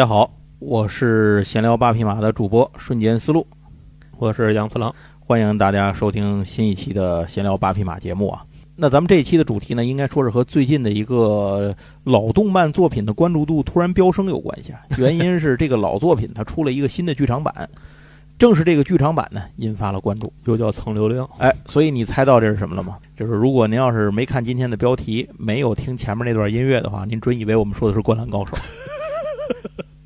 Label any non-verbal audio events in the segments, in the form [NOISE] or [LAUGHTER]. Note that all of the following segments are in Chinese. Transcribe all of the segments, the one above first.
大家好，我是闲聊八匹马的主播瞬间思路，我是杨次郎，欢迎大家收听新一期的闲聊八匹马节目啊。那咱们这一期的主题呢，应该说是和最近的一个老动漫作品的关注度突然飙升有关系啊。[LAUGHS] 原因是这个老作品它出了一个新的剧场版，正是这个剧场版呢引发了关注，又叫蹭流量。哎，所以你猜到这是什么了吗？就是如果您要是没看今天的标题，没有听前面那段音乐的话，您准以为我们说的是《灌篮高手》，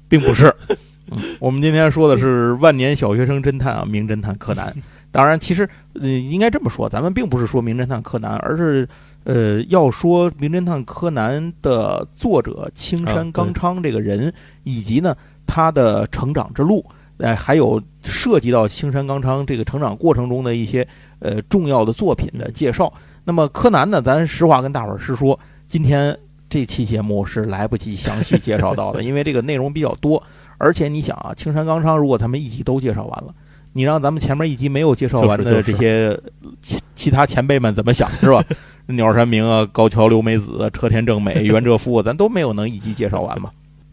并不是。[LAUGHS] 我们今天说的是万年小学生侦探啊，名侦探柯南。当然，其实呃，应该这么说，咱们并不是说名侦探柯南，而是呃，要说名侦探柯南的作者青山刚昌这个人，以及呢他的成长之路，哎，还有涉及到青山刚昌这个成长过程中的一些呃重要的作品的介绍。那么柯南呢，咱实话跟大伙儿实说，今天这期节目是来不及详细介绍到的，[LAUGHS] 因为这个内容比较多。而且你想啊，青山刚昌如果咱们一集都介绍完了，你让咱们前面一集没有介绍完的这些其其他前辈们怎么想是吧？[LAUGHS] 鸟山明啊、高桥留美子、车田正美、袁哲夫，咱都没有能一集介绍完嘛。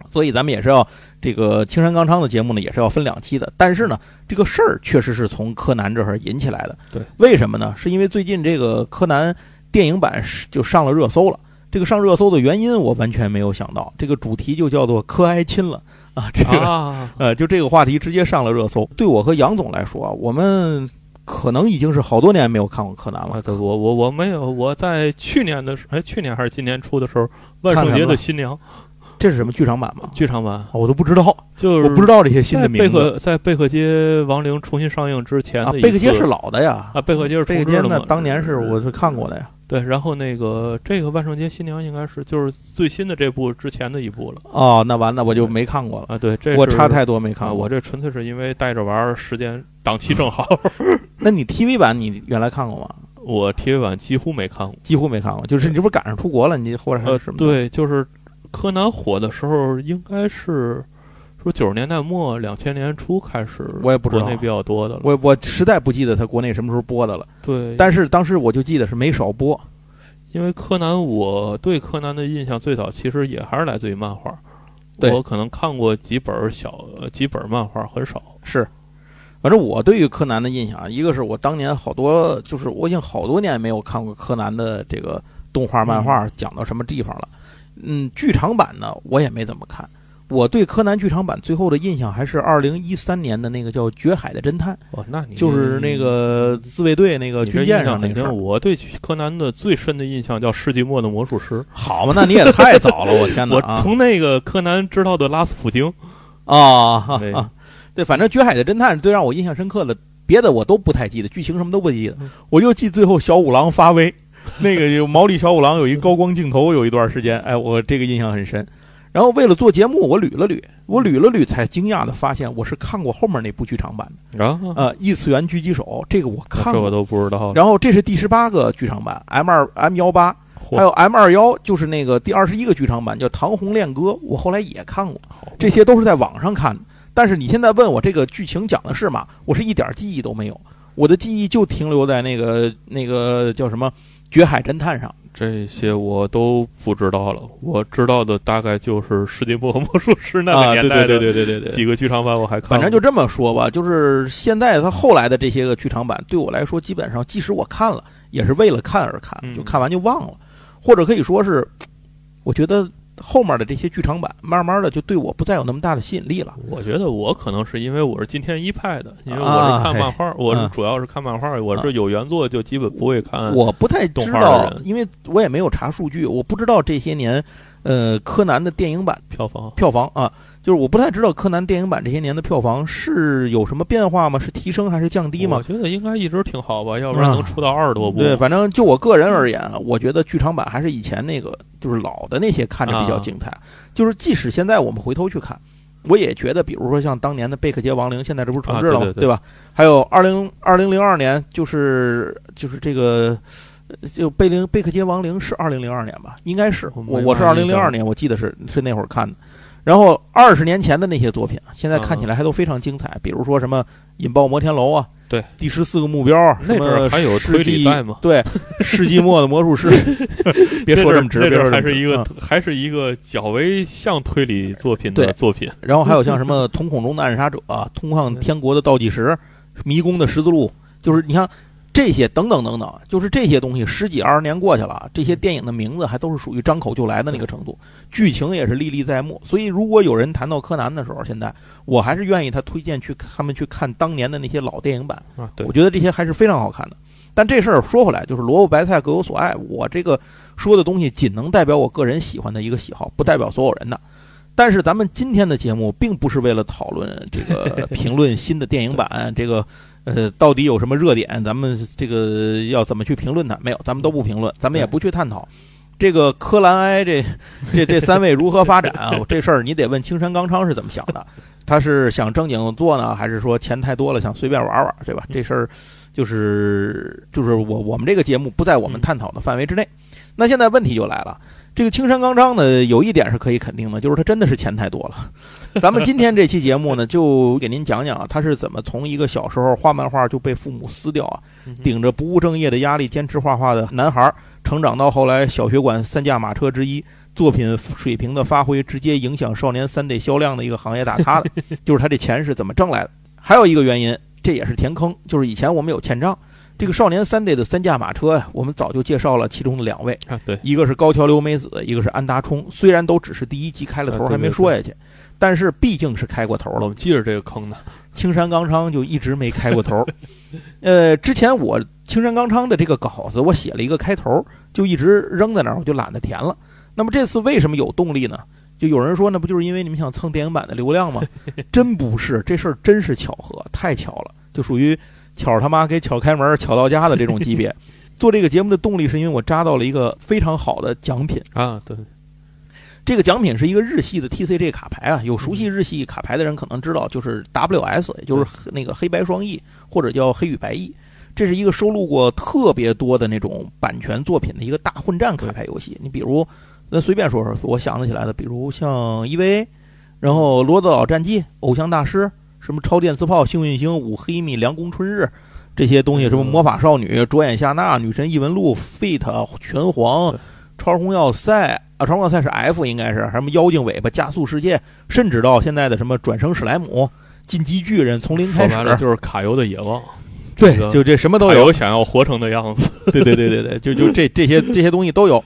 所以咱们也是要这个青山刚昌的节目呢，也是要分两期的。但是呢，这个事儿确实是从柯南这儿引起来的。对，为什么呢？是因为最近这个柯南电影版就上了热搜了。这个上热搜的原因我完全没有想到，这个主题就叫做柯哀亲了。啊，这个 [LAUGHS] 呃，就这个话题直接上了热搜。对我和杨总来说，我们可能已经是好多年没有看过柯南了。我我我没有，我在去年的时，哎，去年还是今年初的时候，万圣节的新娘，这是什么剧场版吗？剧场版我都不知道，就是我不知道这些新的名字。贝克在贝克街亡灵重新上映之前的贝克街是老的呀，啊，贝克街是贝克街那当年是我是看过的呀。对，然后那个这个万圣节新娘应该是就是最新的这部之前的一部了。哦，那完了我就没看过了啊。对，这我差太多没看过。我这纯粹是因为带着玩，时间档期正好。[LAUGHS] 那你 TV 版你原来看过吗？我 TV 版几乎没看过，几乎没看过。就是你这不赶上出国了，你或者是什么？对，就是柯南火的时候，应该是说九十年代末两千年初开始，我也不知道国内比较多的了。我我实在不记得他国内什么时候播的了。对，但是当时我就记得是没少播。因为柯南，我对柯南的印象最早其实也还是来自于漫画，我可能看过几本小几本漫画，很少。是，反正我对于柯南的印象，一个是我当年好多，就是我已经好多年没有看过柯南的这个动画漫画讲到什么地方了。嗯，剧场版呢，我也没怎么看。我对柯南剧场版最后的印象还是二零一三年的那个叫《绝海的侦探》，哦，那你就是那个自卫队那个军舰上那个。我对柯南的最深的印象叫《世纪末的魔术师》。好嘛，那你也太早了，我天哪！[LAUGHS] 我从那个柯南知道的拉斯普京啊，对，反正《绝海的侦探》最让我印象深刻的，别的我都不太记得，剧情什么都不记得，我就记最后小五郎发威，那个有毛利小五郎有一高光镜头，有一段时间，哎，我这个印象很深。然后为了做节目，我捋了捋，我捋了捋，才惊讶的发现我是看过后面那部剧场版的。啊，呃，异次元狙击手这个我看过，这我都不知道。然后这是第十八个剧场版 M 二 M 幺八，还有 M 二幺，就是那个第二十一个剧场版叫《唐红恋歌》，我后来也看过，这些都是在网上看的。但是你现在问我这个剧情讲的是嘛，我是一点记忆都没有，我的记忆就停留在那个那个叫什么《绝海侦探》上。这些我都不知道了，我知道的大概就是《世界末魔术师》那个年代对对对对对，几个剧场版我还看。反正就这么说吧，就是现在他后来的这些个剧场版，对我来说，基本上即使我看了，也是为了看而看，就看完就忘了，或者可以说是，我觉得。后面的这些剧场版，慢慢的就对我不再有那么大的吸引力了。我觉得我可能是因为我是今天一派的，因为我是看漫画，我是主要是看漫画，我是有原作就基本不会看。我不太知道，因为我也没有查数据，我不知道这些年，呃，柯南的电影版票房票房啊。就是我不太知道柯南电影版这些年的票房是有什么变化吗？是提升还是降低吗？我觉得应该一直挺好吧，要不然能出到二十多部。对，反正就我个人而言，我觉得剧场版还是以前那个，就是老的那些看着比较精彩。就是即使现在我们回头去看，我也觉得，比如说像当年的《贝克街亡灵》，现在这不是重置了吗？对吧？还有二零二零零二年，就是就是这个，就贝灵贝克街亡灵是二零零二年吧？应该是我我是二零零二年，我记得是是那会儿看的。然后二十年前的那些作品，现在看起来还都非常精彩，比如说什么《引爆摩天楼》啊，对，第十四个目标，那阵还有推理赛吗？对，世纪末的魔术师 [LAUGHS] [LAUGHS] 别说这么直，那阵还是一个还是一个较为像推理作品的作品。然后还有像什么 [LAUGHS]《瞳孔中的暗杀者》《通向天国的倒计时》《迷宫的十字路》，就是你看。这些等等等等，就是这些东西，十几二十年过去了，这些电影的名字还都是属于张口就来的那个程度，剧情也是历历在目。所以，如果有人谈到柯南的时候，现在我还是愿意他推荐去他们去看当年的那些老电影版啊。对，我觉得这些还是非常好看的。但这事儿说回来，就是萝卜白菜各有所爱。我这个说的东西仅能代表我个人喜欢的一个喜好，不代表所有人的。但是咱们今天的节目并不是为了讨论这个 [LAUGHS] 评论新的电影版这个。呃，到底有什么热点？咱们这个要怎么去评论它？没有，咱们都不评论，咱们也不去探讨。这个柯蓝埃这 [LAUGHS] 这这三位如何发展啊？这事儿你得问青山刚昌是怎么想的。他是想正经做呢，还是说钱太多了想随便玩玩，对吧？这事儿就是就是我我们这个节目不在我们探讨的范围之内。那现在问题就来了。这个青山刚昌呢，有一点是可以肯定的，就是他真的是钱太多了。[LAUGHS] 咱们今天这期节目呢，就给您讲讲他是怎么从一个小时候画漫画就被父母撕掉啊，顶着不务正业的压力坚持画画的男孩，成长到后来小学馆三驾马车之一，作品水平的发挥直接影响少年三 D 销量的一个行业大咖的，[LAUGHS] 就是他这钱是怎么挣来的。还有一个原因，这也是填坑，就是以前我们有欠账。这个少年三代的三驾马车呀，我们早就介绍了其中的两位啊，对，一个是高桥留美子，一个是安达充。虽然都只是第一集开了头，还没说下去，但是毕竟是开过头了。我们记着这个坑呢，青山刚昌就一直没开过头。[LAUGHS] 呃，之前我青山刚昌的这个稿子，我写了一个开头，就一直扔在那儿，我就懒得填了。那么这次为什么有动力呢？就有人说，那不就是因为你们想蹭电影版的流量吗？[LAUGHS] 真不是，这事儿真是巧合，太巧了，就属于。巧他妈给巧开门，巧到家的这种级别，[LAUGHS] 做这个节目的动力是因为我扎到了一个非常好的奖品啊！对，这个奖品是一个日系的 TCG 卡牌啊。有熟悉日系卡牌的人可能知道，就是 WS，也就是那个黑白双翼或者叫黑与白翼，这是一个收录过特别多的那种版权作品的一个大混战卡牌游戏。你比如，那随便说说，我想得起来的，比如像 EVA，然后罗德岛战记、偶像大师。什么超电磁炮、幸运星、五黑米、凉宫春日，这些东西，什么魔法少女、灼眼夏娜、女神异闻录、Fate、拳皇、超红要塞啊，超红要塞是 F 应该是，什么妖精尾巴、加速世界，甚至到现在的什么转生史莱姆、进击巨人，从零开始，就是卡游的野望。对，就这什么都有，想要活成的样子。对对对对对，就就这这些这些东西都有。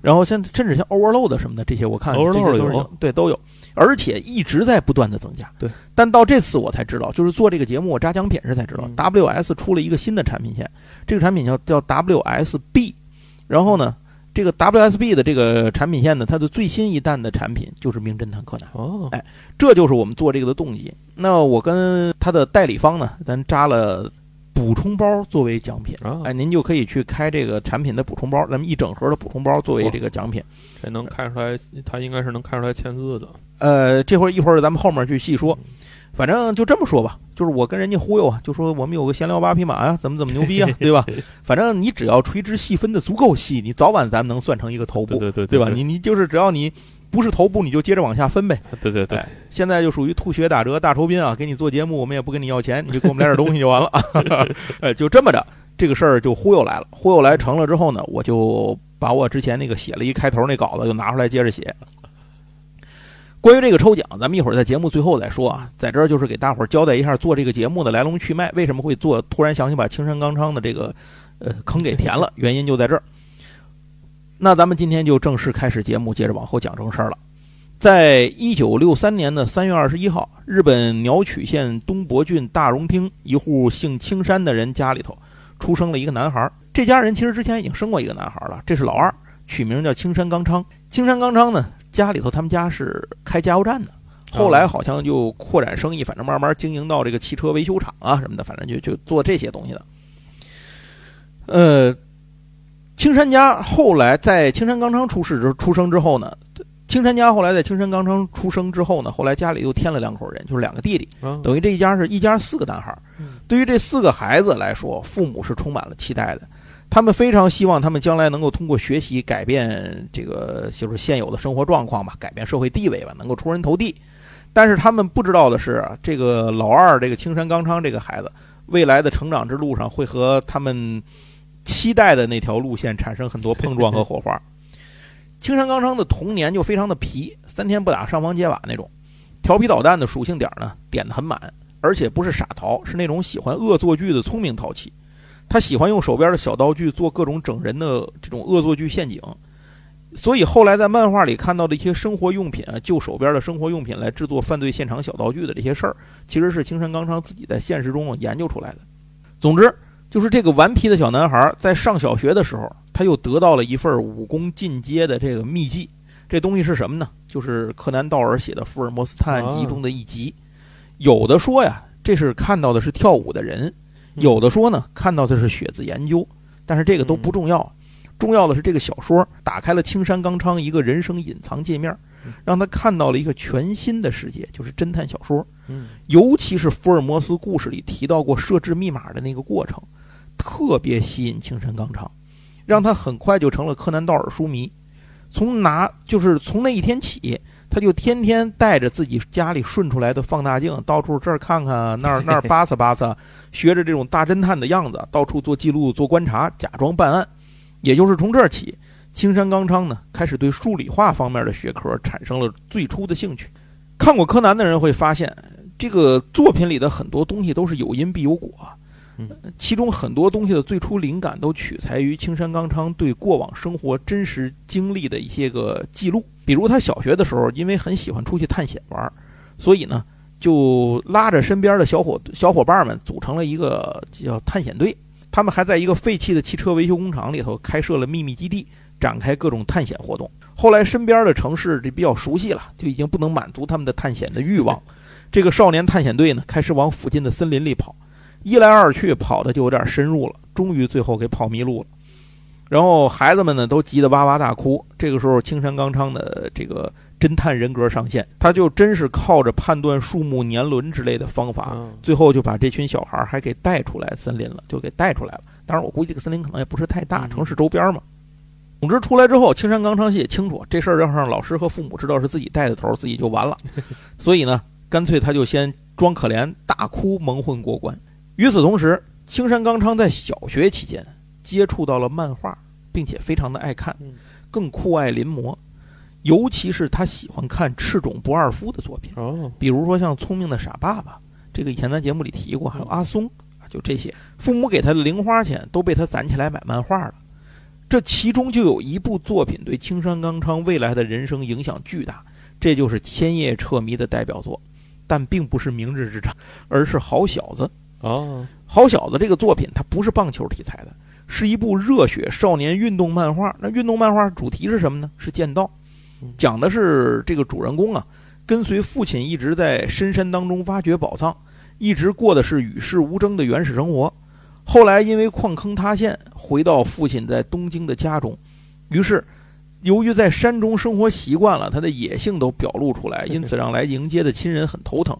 然后像甚至像 Overload 什么的这些，我看 Overload 有，对都有。而且一直在不断的增加，对。但到这次我才知道，就是做这个节目我扎奖品时才知道，WS 出了一个新的产品线，这个产品叫叫 WSB。然后呢，这个 WSB 的这个产品线呢，它的最新一弹的产品就是《名侦探柯南》。哦，哎，这就是我们做这个的动机。那我跟他的代理方呢，咱扎了。补充包作为奖品，哎，您就可以去开这个产品的补充包，咱们一整盒的补充包作为这个奖品，这能看出来，他应该是能看出来签字的。呃，这会儿一会儿咱们后面去细说，反正就这么说吧，就是我跟人家忽悠啊，就说我们有个闲聊八匹马呀，怎么怎么牛逼啊，[LAUGHS] 对吧？反正你只要垂直细分的足够细，你早晚咱们能算成一个头部，对对对吧？你你就是只要你。不是头部你就接着往下分呗。对对对，现在就属于吐血打折大酬宾啊！给你做节目，我们也不跟你要钱，你就给我们来点东西就完了。[LAUGHS] 哎，就这么着，这个事儿就忽悠来了。忽悠来成了之后呢，我就把我之前那个写了一开头那稿子就拿出来接着写。关于这个抽奖，咱们一会儿在节目最后再说啊。在这儿就是给大伙儿交代一下做这个节目的来龙去脉，为什么会做？突然想起把青山刚昌的这个呃坑给填了，原因就在这儿。那咱们今天就正式开始节目，接着往后讲正事儿了。在一九六三年的三月二十一号，日本鸟取县东博郡大荣町一户姓青山的人家里头，出生了一个男孩。这家人其实之前已经生过一个男孩了，这是老二，取名叫青山刚昌。青山刚昌呢，家里头他们家是开加油站的，后来好像就扩展生意，反正慢慢经营到这个汽车维修厂啊什么的，反正就就做这些东西的。呃。青山家后来在青山刚昌出世之出生之后呢，青山家后来在青山刚昌出生之后呢，后来家里又添了两口人，就是两个弟弟，等于这一家是一家四个男孩。对于这四个孩子来说，父母是充满了期待的。他们非常希望他们将来能够通过学习改变这个就是现有的生活状况吧，改变社会地位吧，能够出人头地。但是他们不知道的是，这个老二这个青山刚昌这个孩子，未来的成长之路上会和他们期待的那条路线产生很多碰撞和火花。[LAUGHS] 青山刚昌的童年就非常的皮，三天不打上房揭瓦那种，调皮捣蛋的属性点呢点的很满，而且不是傻淘，是那种喜欢恶作剧的聪明淘气。他喜欢用手边的小道具做各种整人的这种恶作剧陷阱，所以后来在漫画里看到的一些生活用品啊，就手边的生活用品来制作犯罪现场小道具的这些事儿，其实是青山刚昌自己在现实中研究出来的。总之，就是这个顽皮的小男孩在上小学的时候，他又得到了一份武功进阶的这个秘籍。这东西是什么呢？就是柯南道尔写的《福尔摩斯探案集》中的一集。有的说呀，这是看到的是跳舞的人。有的说呢，看到的是血字研究，但是这个都不重要，重要的是这个小说打开了青山刚昌一个人生隐藏界面，让他看到了一个全新的世界，就是侦探小说。尤其是福尔摩斯故事里提到过设置密码的那个过程，特别吸引青山刚昌，让他很快就成了柯南道尔书迷。从拿就是从那一天起。他就天天带着自己家里顺出来的放大镜，到处这儿看看，那儿 [LAUGHS] 那儿扒擦扒擦，学着这种大侦探的样子，到处做记录、做观察，假装办案。也就是从这儿起，青山刚昌呢开始对数理化方面的学科产生了最初的兴趣。看过柯南的人会发现，这个作品里的很多东西都是有因必有果。其中很多东西的最初灵感都取材于青山刚昌对过往生活真实经历的一些个记录。比如他小学的时候，因为很喜欢出去探险玩，所以呢，就拉着身边的小伙小伙伴们组成了一个叫探险队。他们还在一个废弃的汽车维修工厂里头开设了秘密基地，展开各种探险活动。后来身边的城市这比较熟悉了，就已经不能满足他们的探险的欲望。这个少年探险队呢，开始往附近的森林里跑，一来二去跑的就有点深入了，终于最后给跑迷路了。然后孩子们呢都急得哇哇大哭。这个时候，青山刚昌的这个侦探人格上线，他就真是靠着判断树木年轮之类的方法，最后就把这群小孩还给带出来森林了，就给带出来了。当然，我估计这个森林可能也不是太大，城市周边嘛。总之，出来之后，青山刚昌也清楚这事儿要让老师和父母知道是自己带的头，自己就完了。[LAUGHS] 所以呢，干脆他就先装可怜，大哭蒙混过关。与此同时，青山刚昌在小学期间。接触到了漫画，并且非常的爱看，更酷爱临摹，尤其是他喜欢看赤冢不二夫的作品，比如说像《聪明的傻爸爸》，这个以前咱节目里提过，还有阿松啊，就这些。父母给他的零花钱都被他攒起来买漫画了，这其中就有一部作品对青山刚昌未来的人生影响巨大，这就是千叶彻迷的代表作，但并不是《明日之城》，而是《好小子》哦，《好小子》这个作品它不是棒球题材的。是一部热血少年运动漫画。那运动漫画主题是什么呢？是剑道，讲的是这个主人公啊，跟随父亲一直在深山当中挖掘宝藏，一直过的是与世无争的原始生活。后来因为矿坑塌陷，回到父亲在东京的家中。于是，由于在山中生活习惯了，他的野性都表露出来，因此让来迎接的亲人很头疼。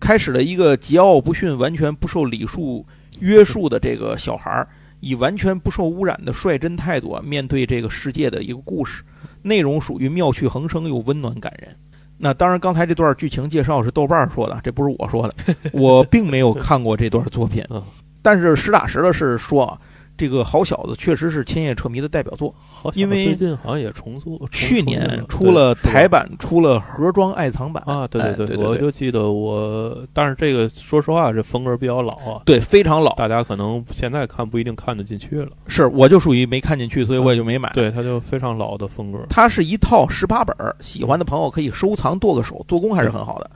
开始了一个桀骜不驯、完全不受礼数约束的这个小孩儿。以完全不受污染的率真态度啊，面对这个世界的一个故事，内容属于妙趣横生又温暖感人。那当然，刚才这段剧情介绍是豆瓣说的，这不是我说的，我并没有看过这段作品，但是实打实的是说。这个好小子确实是千叶彻迷的代表作，因为最近好像也重塑，去年出了台版，出了盒装爱藏版啊，对对对，我就记得我，但是这个说实话，这风格比较老啊，对，非常老，大家可能现在看不一定看得进去了。是，我就属于没看进去，所以我也就没买。对，它就非常老的风格。它是一套十八本，喜欢的朋友可以收藏，剁个手，做工还是很好的。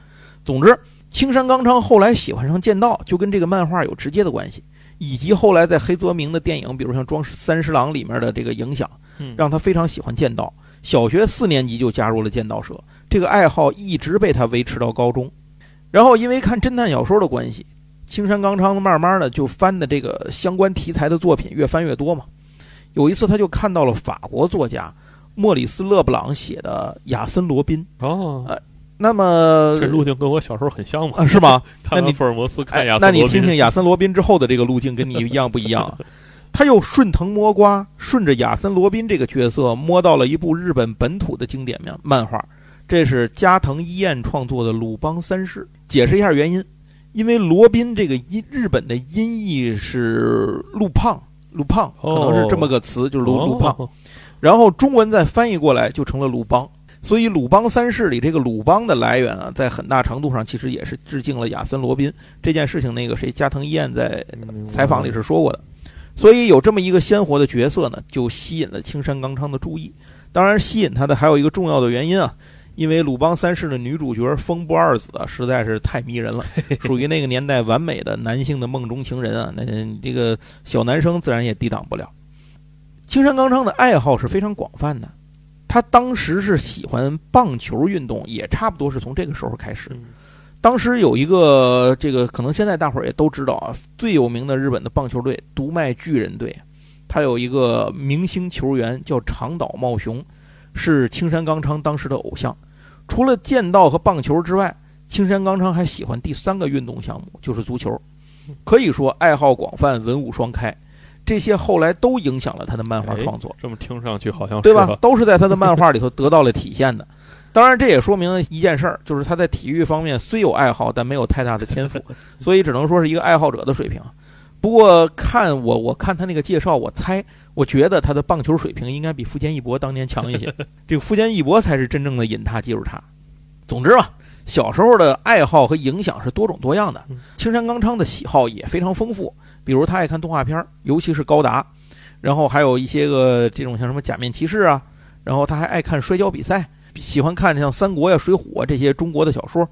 总之，青山刚昌后来喜欢上剑道，就跟这个漫画有直接的关系。以及后来在黑泽明的电影，比如像《装三十郎》里面的这个影响，让他非常喜欢剑道。小学四年级就加入了剑道社，这个爱好一直被他维持到高中。然后因为看侦探小说的关系，青山刚昌慢慢的就翻的这个相关题材的作品越翻越多嘛。有一次他就看到了法国作家莫里斯·勒布朗写的《亚森·罗宾》哦。那么这路径跟我小时候很像嘛？是吗？[LAUGHS] 那你福尔摩斯看亚森，那你听听 [LAUGHS] 亚森罗宾之后的这个路径跟你一样不一样？他又顺藤摸瓜，顺着亚森·罗宾这个角色摸到了一部日本本土的经典漫漫画，这是加藤一彦创作的《鲁邦三世》。解释一下原因，因为罗宾这个音日本的音译是“路胖”，路胖可能是这么个词，就是鲁鲁胖，然后中文再翻译过来就成了鲁邦。所以《鲁邦三世》里这个鲁邦的来源啊，在很大程度上其实也是致敬了亚森·罗宾这件事情。那个谁，加藤一彦在采访里是说过的。所以有这么一个鲜活的角色呢，就吸引了青山刚昌的注意。当然，吸引他的还有一个重要的原因啊，因为《鲁邦三世》的女主角风波二子啊，实在是太迷人了，[LAUGHS] 属于那个年代完美的男性的梦中情人啊。那这个小男生自然也抵挡不了。青山刚昌的爱好是非常广泛的，他当时是喜欢棒球运动，也差不多是从这个时候开始。当时有一个这个，可能现在大伙儿也都知道啊，最有名的日本的棒球队——读卖巨人队，他有一个明星球员叫长岛茂雄，是青山刚昌当时的偶像。除了剑道和棒球之外，青山刚昌还喜欢第三个运动项目，就是足球，可以说爱好广泛，文武双开。这些后来都影响了他的漫画创作。这么听上去好像对吧？都是在他的漫画里头得到了体现的。当然，这也说明一件事儿，就是他在体育方面虽有爱好，但没有太大的天赋，[LAUGHS] 所以只能说是一个爱好者的水平。不过看我，我看他那个介绍，我猜，我觉得他的棒球水平应该比富坚义博当年强一些。[LAUGHS] 这个富坚义博才是真正的引他技术差。总之吧，小时候的爱好和影响是多种多样的。青山刚昌的喜好也非常丰富，比如他爱看动画片，尤其是高达，然后还有一些个这种像什么假面骑士啊，然后他还爱看摔跤比赛。喜欢看像《三国》呀、《水浒》啊这些中国的小说。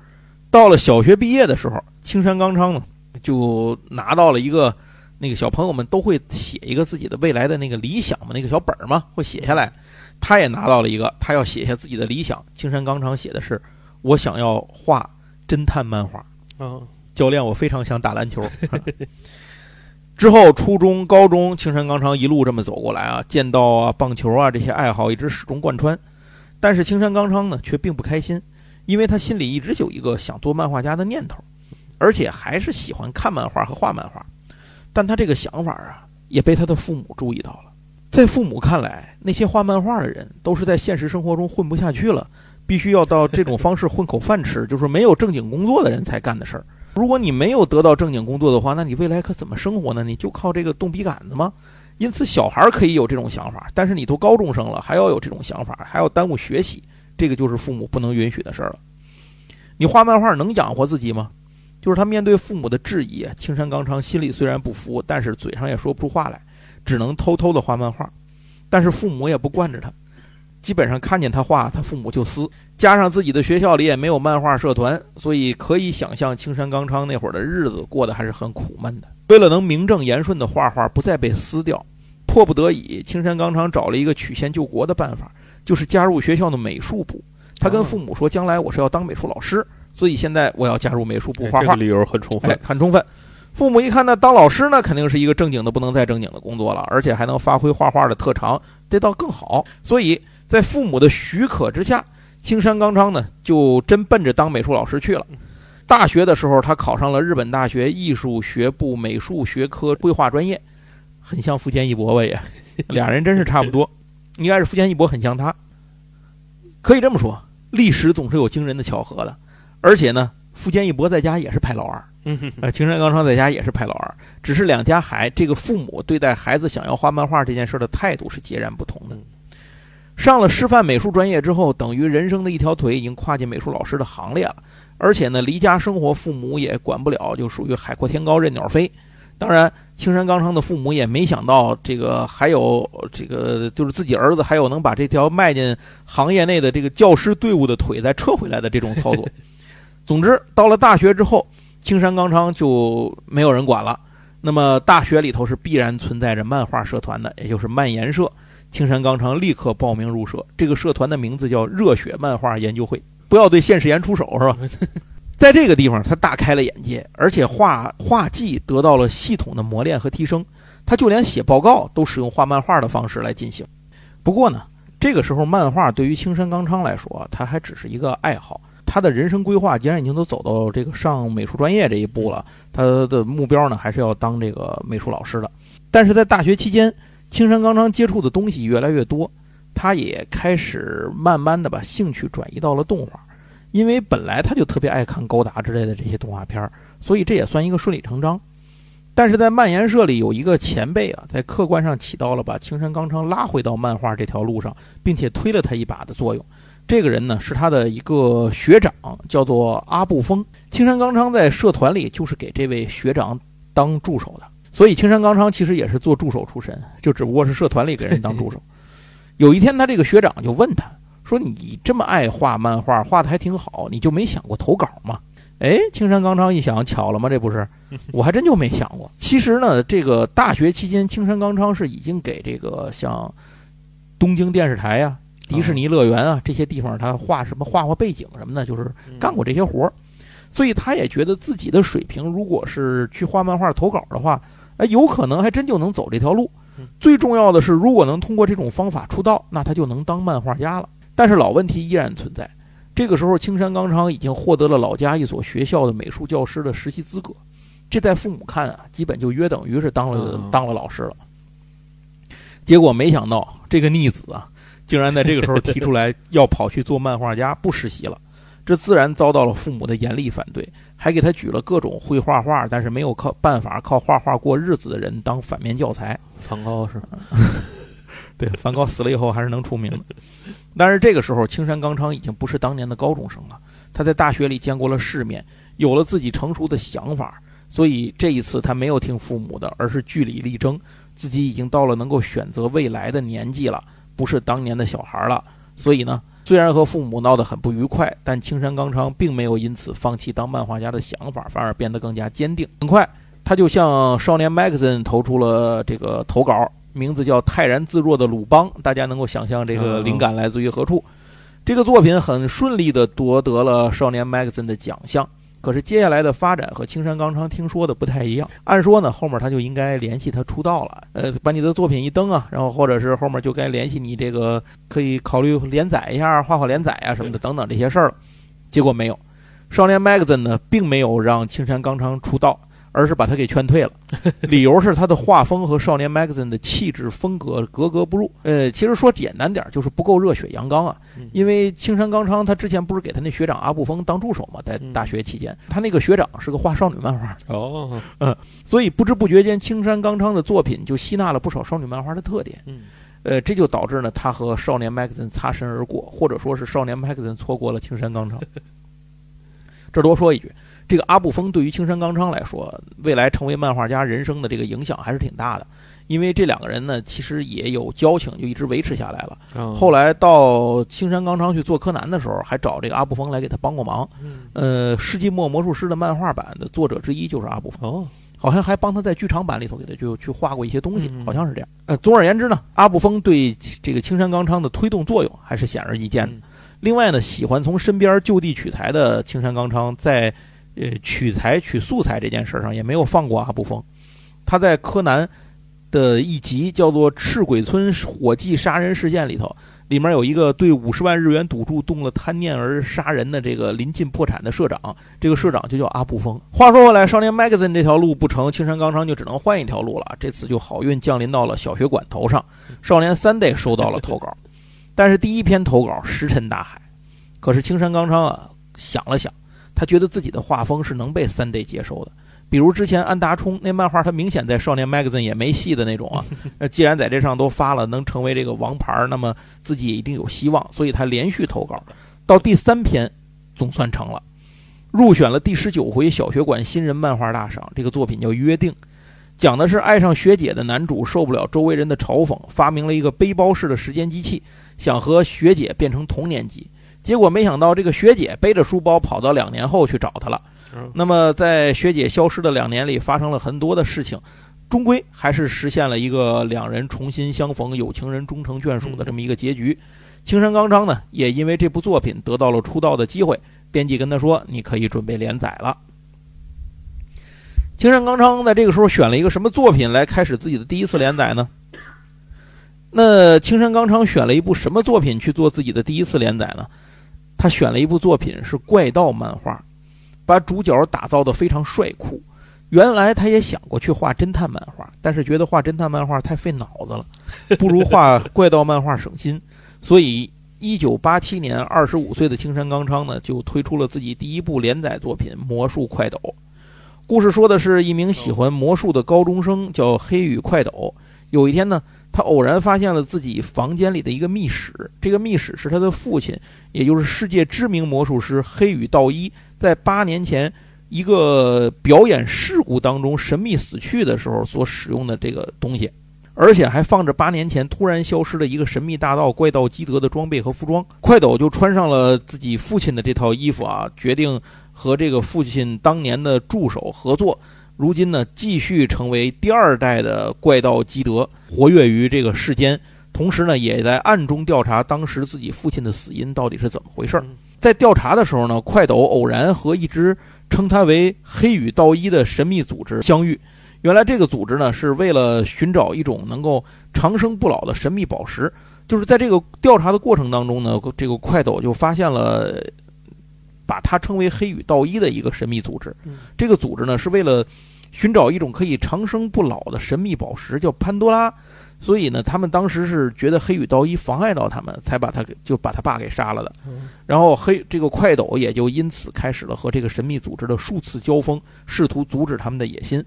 到了小学毕业的时候，青山刚昌呢就拿到了一个那个小朋友们都会写一个自己的未来的那个理想嘛，那个小本儿嘛，会写下来。他也拿到了一个，他要写下自己的理想。青山刚昌写的是：“我想要画侦探漫画。”啊，教练，我非常想打篮球。[LAUGHS] 之后，初中、高中，青山刚昌一路这么走过来啊，剑道啊、棒球啊这些爱好一直始终贯穿。但是青山刚昌呢，却并不开心，因为他心里一直有一个想做漫画家的念头，而且还是喜欢看漫画和画漫画。但他这个想法啊，也被他的父母注意到了。在父母看来，那些画漫画的人都是在现实生活中混不下去了，必须要到这种方式混口饭吃，[LAUGHS] 就是没有正经工作的人才干的事儿。如果你没有得到正经工作的话，那你未来可怎么生活呢？你就靠这个动笔杆子吗？因此，小孩可以有这种想法，但是你都高中生了，还要有这种想法，还要耽误学习，这个就是父母不能允许的事儿了。你画漫画能养活自己吗？就是他面对父母的质疑，青山刚昌心里虽然不服，但是嘴上也说不出话来，只能偷偷的画漫画。但是父母也不惯着他，基本上看见他画，他父母就撕。加上自己的学校里也没有漫画社团，所以可以想象青山刚昌那会儿的日子过得还是很苦闷的。为了能名正言顺的画画，不再被撕掉。迫不得已，青山刚昌找了一个曲线救国的办法，就是加入学校的美术部。他跟父母说：“将来我是要当美术老师，所以现在我要加入美术部画画。”理由很充分，很充分。父母一看，那当老师呢，肯定是一个正经的不能再正经的工作了，而且还能发挥画画的特长，这倒更好。所以在父母的许可之下，青山刚昌呢，就真奔着当美术老师去了。大学的时候，他考上了日本大学艺术学部美术学科规划专业。很像福建一博吧也，俩人真是差不多，应该是福建一博很像他，可以这么说，历史总是有惊人的巧合的，而且呢，福建一博在家也是排老二，呃，青山刚昌在家也是排老二，只是两家孩这个父母对待孩子想要画漫画这件事的态度是截然不同的。上了师范美术专业之后，等于人生的一条腿已经跨进美术老师的行列了，而且呢，离家生活，父母也管不了，就属于海阔天高任鸟飞。当然，青山刚昌的父母也没想到，这个还有这个，就是自己儿子还有能把这条迈进行业内的这个教师队伍的腿再撤回来的这种操作。总之，到了大学之后，青山刚昌就没有人管了。那么，大学里头是必然存在着漫画社团的，也就是漫研社。青山刚昌立刻报名入社，这个社团的名字叫“热血漫画研究会”。不要对现实言出手，是吧？[LAUGHS] 在这个地方，他大开了眼界，而且画画技得到了系统的磨练和提升。他就连写报告都使用画漫画的方式来进行。不过呢，这个时候漫画对于青山刚昌来说，他还只是一个爱好。他的人生规划既然已经都走到这个上美术专业这一步了，他的目标呢还是要当这个美术老师的。但是在大学期间，青山刚昌接触的东西越来越多，他也开始慢慢的把兴趣转移到了动画，因为本来他就特别爱看高达之类的这些动画片儿，所以这也算一个顺理成章。但是在漫研社里有一个前辈啊，在客观上起到了把青山刚昌拉回到漫画这条路上，并且推了他一把的作用。这个人呢是他的一个学长，叫做阿部丰。青山刚昌在社团里就是给这位学长当助手的。所以青山刚昌其实也是做助手出身，就只不过是社团里给人当助手。[LAUGHS] 有一天，他这个学长就问他说：“你这么爱画漫画，画的还挺好，你就没想过投稿吗？”哎，青山刚昌一想，巧了吗？这不是，[LAUGHS] 我还真就没想过。其实呢，这个大学期间，青山刚昌是已经给这个像东京电视台呀、迪士尼乐园啊这些地方，他画什么画画背景什么的，就是干过这些活儿。所以他也觉得自己的水平，如果是去画漫画投稿的话。哎，有可能还真就能走这条路。最重要的是，如果能通过这种方法出道，那他就能当漫画家了。但是老问题依然存在。这个时候，青山刚昌已经获得了老家一所学校的美术教师的实习资格，这在父母看啊，基本就约等于是当了当了老师了。结果没想到，这个逆子啊，竟然在这个时候提出来 [LAUGHS] 要跑去做漫画家，不实习了。这自然遭到了父母的严厉反对，还给他举了各种会画画但是没有靠办法靠画画过日子的人当反面教材。梵高是，[LAUGHS] 对，梵高死了以后还是能出名的。但是这个时候，青山刚昌已经不是当年的高中生了，他在大学里见过了世面，有了自己成熟的想法，所以这一次他没有听父母的，而是据理力争，自己已经到了能够选择未来的年纪了，不是当年的小孩了，所以呢。虽然和父母闹得很不愉快，但青山刚昌并没有因此放弃当漫画家的想法，反而变得更加坚定。很快，他就向《少年 Magazine》投出了这个投稿，名字叫《泰然自若的鲁邦》。大家能够想象这个灵感来自于何处？这个作品很顺利地夺得了《少年 Magazine》的奖项。可是接下来的发展和青山刚昌听说的不太一样。按说呢，后面他就应该联系他出道了，呃，把你的作品一登啊，然后或者是后面就该联系你这个可以考虑连载一下，画画连载啊什么的等等这些事儿了。结果没有，少年 Magazine 呢，并没有让青山刚昌出道。而是把他给劝退了，[LAUGHS] 理由是他的画风和《少年 Magazine》的气质风格格格不入。呃，其实说简单点，就是不够热血阳刚啊。因为青山刚昌他之前不是给他那学长阿部丰当助手嘛，在大学期间，他那个学长是个画少女漫画哦，嗯，所以不知不觉间，青山刚昌的作品就吸纳了不少少女漫画的特点。嗯，呃，这就导致呢，他和《少年 Magazine》擦身而过，或者说是《少年 Magazine》错过了青山刚昌。[LAUGHS] 这多说一句。这个阿部丰对于青山刚昌来说，未来成为漫画家人生的这个影响还是挺大的，因为这两个人呢，其实也有交情，就一直维持下来了。后来到青山刚昌去做柯南的时候，还找这个阿部丰来给他帮过忙。呃，《世纪末魔术师》的漫画版的作者之一就是阿部丰，好像还帮他在剧场版里头给他就去画过一些东西，好像是这样。呃，总而言之呢，阿部丰对这个青山刚昌的推动作用还是显而易见的。另外呢，喜欢从身边就地取材的青山刚昌在。呃，取材取素材这件事上也没有放过阿部丰。他在柯南的一集叫做《赤鬼村火计杀人事件》里头，里面有一个对五十万日元赌注动了贪念而杀人的这个临近破产的社长，这个社长就叫阿部丰。话说回来，少年 Magazine 这条路不成，青山刚昌就只能换一条路了。这次就好运降临到了小学馆头上，少年 Sunday 收到了投稿，[LAUGHS] 但是第一篇投稿石沉大海。可是青山刚昌啊，想了想。他觉得自己的画风是能被三 day 接受的，比如之前安达充那漫画，他明显在少年 magazine 也没戏的那种啊。那 [LAUGHS] 既然在这上都发了，能成为这个王牌，那么自己也一定有希望。所以他连续投稿，到第三篇总算成了，入选了第十九回小学馆新人漫画大赏。这个作品叫《约定》，讲的是爱上学姐的男主受不了周围人的嘲讽，发明了一个背包式的时间机器，想和学姐变成同年级。结果没想到，这个学姐背着书包跑到两年后去找他了。那么，在学姐消失的两年里，发生了很多的事情，终归还是实现了一个两人重新相逢、有情人终成眷属的这么一个结局。青山刚昌呢，也因为这部作品得到了出道的机会。编辑跟他说：“你可以准备连载了。”青山刚昌在这个时候选了一个什么作品来开始自己的第一次连载呢？那青山刚昌选了一部什么作品去做自己的第一次连载呢？他选了一部作品是怪盗漫画，把主角打造的非常帅酷，原来他也想过去画侦探漫画，但是觉得画侦探漫画太费脑子了，[LAUGHS] 不如画怪盗漫画省心。所以，一九八七年，二十五岁的青山刚昌呢，就推出了自己第一部连载作品《魔术快斗》。故事说的是一名喜欢魔术的高中生，叫黑羽快斗。有一天呢，他偶然发现了自己房间里的一个密室，这个密室是他的父亲，也就是世界知名魔术师黑羽道一，在八年前。一个表演事故当中神秘死去的时候所使用的这个东西，而且还放着八年前突然消失的一个神秘大盗怪盗基德的装备和服装。快斗就穿上了自己父亲的这套衣服啊，决定和这个父亲当年的助手合作。如今呢，继续成为第二代的怪盗基德，活跃于这个世间，同时呢，也在暗中调查当时自己父亲的死因到底是怎么回事儿。在调查的时候呢，快斗偶然和一支。称他为黑羽道一的神秘组织相遇，原来这个组织呢是为了寻找一种能够长生不老的神秘宝石。就是在这个调查的过程当中呢，这个快斗就发现了把他称为黑羽道一的一个神秘组织。这个组织呢是为了寻找一种可以长生不老的神秘宝石，叫潘多拉。所以呢，他们当时是觉得黑羽道一妨碍到他们，才把他给就把他爸给杀了的。然后黑这个快斗也就因此开始了和这个神秘组织的数次交锋，试图阻止他们的野心。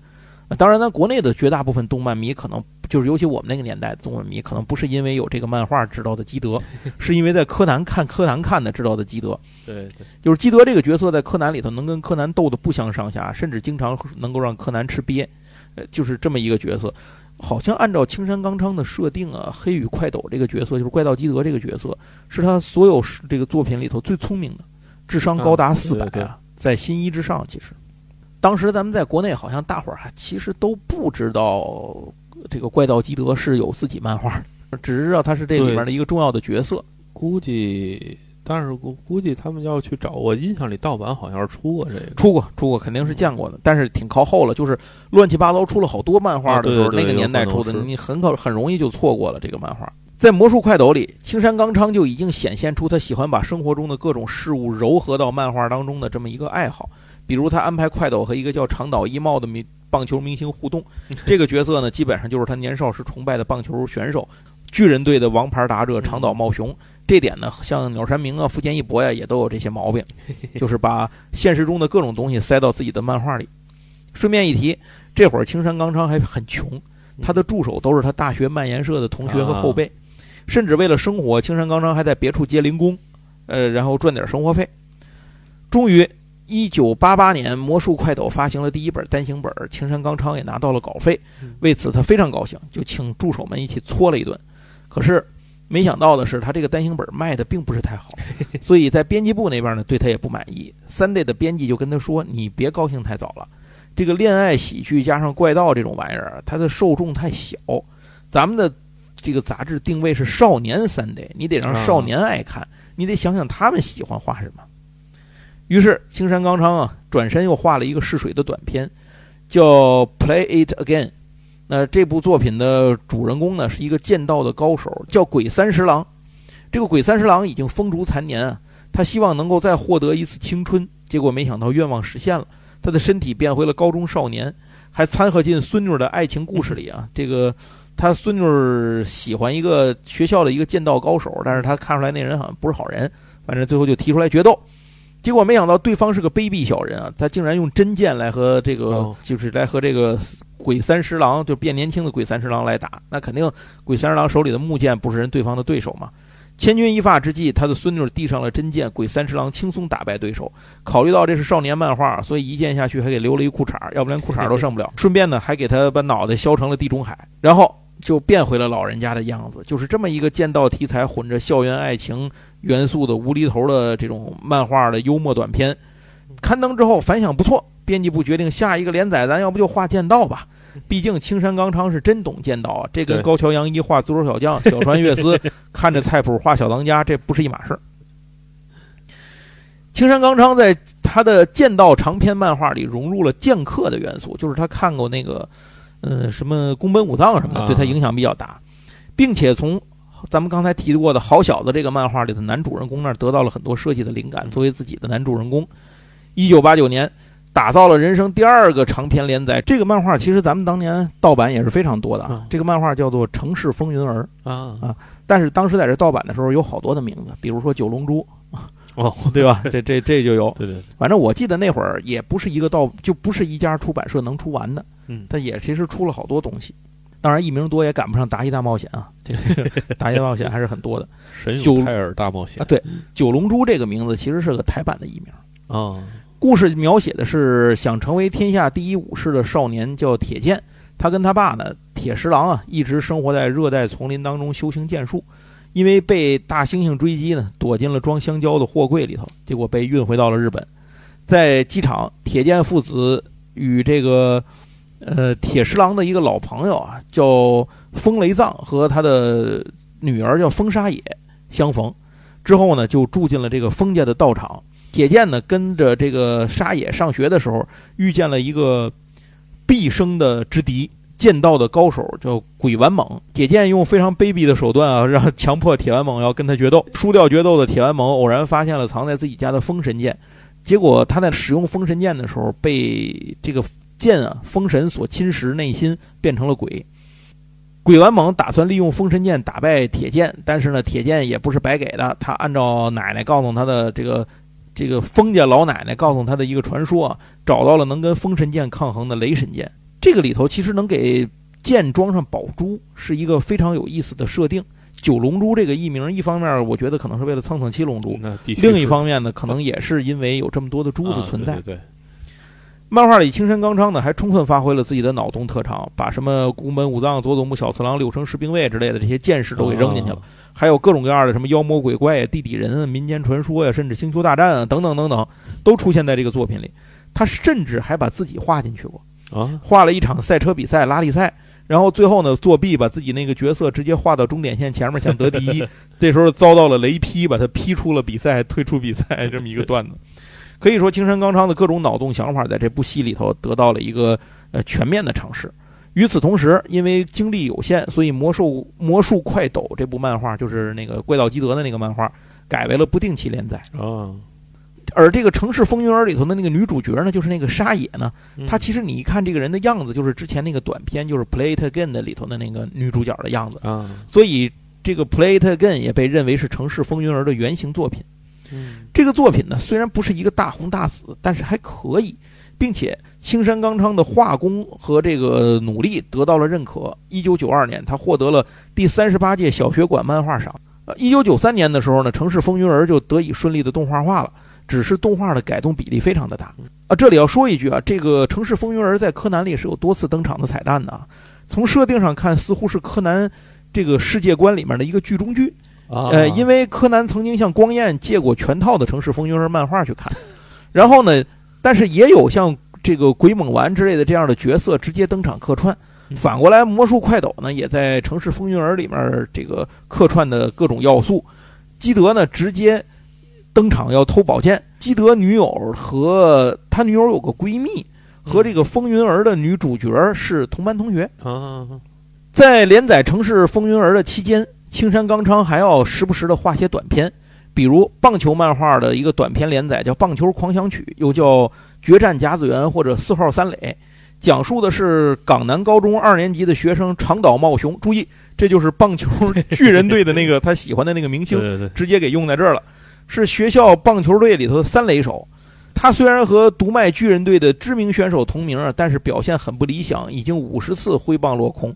当然，咱国内的绝大部分动漫迷可能就是，尤其我们那个年代的动漫迷，可能不是因为有这个漫画知道的基德，[LAUGHS] 是因为在柯南看柯南看的知道的基德。对对，就是基德这个角色在柯南里头能跟柯南斗得不相上下，甚至经常能够让柯南吃瘪，呃，就是这么一个角色。好像按照青山刚昌的设定啊，黑羽快斗这个角色就是怪盗基德这个角色，是他所有这个作品里头最聪明的，智商高达四百啊，在新一之上。其实，当时咱们在国内好像大伙儿还其实都不知道这个怪盗基德是有自己漫画，只知道他是这里面的一个重要的角色。估计。但是估估计他们要去找，我印象里盗版好像是出过这个，出过出过，肯定是见过的。但是挺靠后了，就是乱七八糟出了好多漫画的时候，那个年代出的，你很可很容易就错过了这个漫画。在魔术快斗里，青山刚昌就已经显现出他喜欢把生活中的各种事物糅合到漫画当中的这么一个爱好。比如他安排快斗和一个叫长岛一茂的明棒球明星互动，[LAUGHS] 这个角色呢，基本上就是他年少时崇拜的棒球选手，巨人队的王牌打者长岛茂雄。这点呢，像鸟山明啊、富坚义博呀，也都有这些毛病，[LAUGHS] 就是把现实中的各种东西塞到自己的漫画里。顺便一提，这会儿青山刚昌还很穷，他的助手都是他大学漫研社的同学和后辈，甚至为了生活，青山刚昌还在别处接零工，呃，然后赚点生活费。终于，一九八八年，《魔术快斗》发行了第一本单行本，青山刚昌也拿到了稿费，为此他非常高兴，就请助手们一起搓了一顿。可是。没想到的是，他这个单行本卖的并不是太好，[LAUGHS] 所以在编辑部那边呢，对他也不满意。三 day 的编辑就跟他说：“你别高兴太早了，这个恋爱喜剧加上怪盗这种玩意儿，它的受众太小。咱们的这个杂志定位是少年三 day，你得让少年爱看，你得想想他们喜欢画什么。”于是青山刚昌啊，转身又画了一个试水的短片，叫《Play It Again》。那这部作品的主人公呢，是一个剑道的高手，叫鬼三十郎。这个鬼三十郎已经风烛残年啊，他希望能够再获得一次青春，结果没想到愿望实现了，他的身体变回了高中少年，还掺和进孙女的爱情故事里啊。这个他孙女喜欢一个学校的一个剑道高手，但是他看出来那人好像不是好人，反正最后就提出来决斗。结果没想到对方是个卑鄙小人啊！他竟然用真剑来和这个，就是来和这个鬼三十郎，就变年轻的鬼三十郎来打。那肯定鬼三十郎手里的木剑不是人对方的对手嘛。千钧一发之际，他的孙女递上了真剑，鬼三十郎轻松打败对手。考虑到这是少年漫画，所以一剑下去还给留了一裤衩，要不连裤衩都剩不了。[LAUGHS] 顺便呢，还给他把脑袋削成了地中海，然后就变回了老人家的样子。就是这么一个剑道题材混着校园爱情。元素的无厘头的这种漫画的幽默短片，刊登之后反响不错，编辑部决定下一个连载，咱要不就画剑道吧？毕竟青山刚昌是真懂剑道啊，这跟高桥阳一画足球小将、小川悦司 [LAUGHS] 看着菜谱画小当家，这不是一码事儿。青山刚昌在他的剑道长篇漫画里融入了剑客的元素，就是他看过那个，呃，什么宫本武藏什么的，对他影响比较大，并且从。咱们刚才提过的好小子这个漫画里的男主人公那儿得到了很多设计的灵感，作为自己的男主人公。一九八九年，打造了人生第二个长篇连载。这个漫画其实咱们当年盗版也是非常多的啊。这个漫画叫做《城市风云儿》啊啊，但是当时在这盗版的时候有好多的名字，比如说《九龙珠》哦，对吧？[LAUGHS] 这这这就有。对对。反正我记得那会儿也不是一个盗，就不是一家出版社能出完的。嗯。它也其实出了好多东西。当然，译名多也赶不上《达西大冒险》啊，[LAUGHS] 这个 [LAUGHS]《达冒险》还是很多的。神勇泰尔大冒险啊，对，《九龙珠》这个名字其实是个台版的译名啊。故事描写的是想成为天下第一武士的少年叫铁剑，他跟他爸呢铁十郎啊，一直生活在热带丛林当中修行剑术，因为被大猩猩追击呢，躲进了装香蕉的货柜里头，结果被运回到了日本。在机场，铁剑父子与这个。呃，铁十郎的一个老朋友啊，叫风雷藏，和他的女儿叫风沙野相逢之后呢，就住进了这个风家的道场。铁剑呢，跟着这个沙野上学的时候，遇见了一个毕生的之敌，剑道的高手叫鬼丸猛。铁剑用非常卑鄙的手段啊，让强迫铁丸猛要跟他决斗。输掉决斗的铁丸猛偶然发现了藏在自己家的封神剑，结果他在使用封神剑的时候被这个。剑啊，封神所侵蚀内心，变成了鬼。鬼丸猛打算利用封神剑打败铁剑，但是呢，铁剑也不是白给的。他按照奶奶告诉他的这个这个封家老奶奶告诉他的一个传说啊，找到了能跟封神剑抗衡的雷神剑。这个里头其实能给剑装上宝珠，是一个非常有意思的设定。九龙珠这个艺名，一方面我觉得可能是为了蹭蹭七龙珠，另一方面呢，可能也是因为有这么多的珠子存在。对。漫画里，青山刚昌呢还充分发挥了自己的脑洞特长，把什么宫本武藏、佐佐木小次郎、六成十兵卫之类的这些剑士都给扔进去了，还有各种各样的什么妖魔鬼怪、地底人、民间传说呀，甚至星球大战啊等等等等，都出现在这个作品里。他甚至还把自己画进去过。啊，画了一场赛车比赛拉力赛，然后最后呢作弊，把自己那个角色直接画到终点线前面想得第一，[LAUGHS] 这时候遭到了雷劈，把他劈出了比赛，退出比赛这么一个段子。可以说，青山刚昌的各种脑洞想法在这部戏里头得到了一个呃全面的尝试。与此同时，因为精力有限，所以《魔兽魔术快斗》这部漫画就是那个怪盗基德的那个漫画，改为了不定期连载啊。而这个《城市风云儿》里头的那个女主角呢，就是那个沙野呢，她其实你一看这个人的样子，就是之前那个短片就是《Play It Again》的里头的那个女主角的样子啊。所以这个《Play It Again》也被认为是《城市风云儿》的原型作品。嗯，这个作品呢，虽然不是一个大红大紫，但是还可以，并且青山刚昌的画工和这个努力得到了认可。一九九二年，他获得了第三十八届小学馆漫画赏。呃，一九九三年的时候呢，《城市风云儿》就得以顺利的动画化了，只是动画的改动比例非常的大。啊，这里要说一句啊，这个《城市风云儿》在柯南里是有多次登场的彩蛋的。从设定上看，似乎是柯南这个世界观里面的一个剧中剧。呃，因为柯南曾经向光彦借过全套的《城市风云儿》漫画去看，然后呢，但是也有像这个鬼猛丸之类的这样的角色直接登场客串。反过来，魔术快斗呢也在《城市风云儿》里面这个客串的各种要素。基德呢直接登场要偷宝剑。基德女友和他女友有个闺蜜，和这个风云儿的女主角是同班同学。在连载《城市风云儿》的期间。青山刚昌还要时不时的画些短片，比如棒球漫画的一个短篇连载叫《棒球狂想曲》，又叫《决战甲子园》或者《四号三垒》，讲述的是港南高中二年级的学生长岛茂雄。注意，这就是棒球巨人队的那个他喜欢的那个明星，直接给用在这儿了。是学校棒球队里头的三垒手。他虽然和独卖巨人队的知名选手同名啊，但是表现很不理想，已经五十次挥棒落空。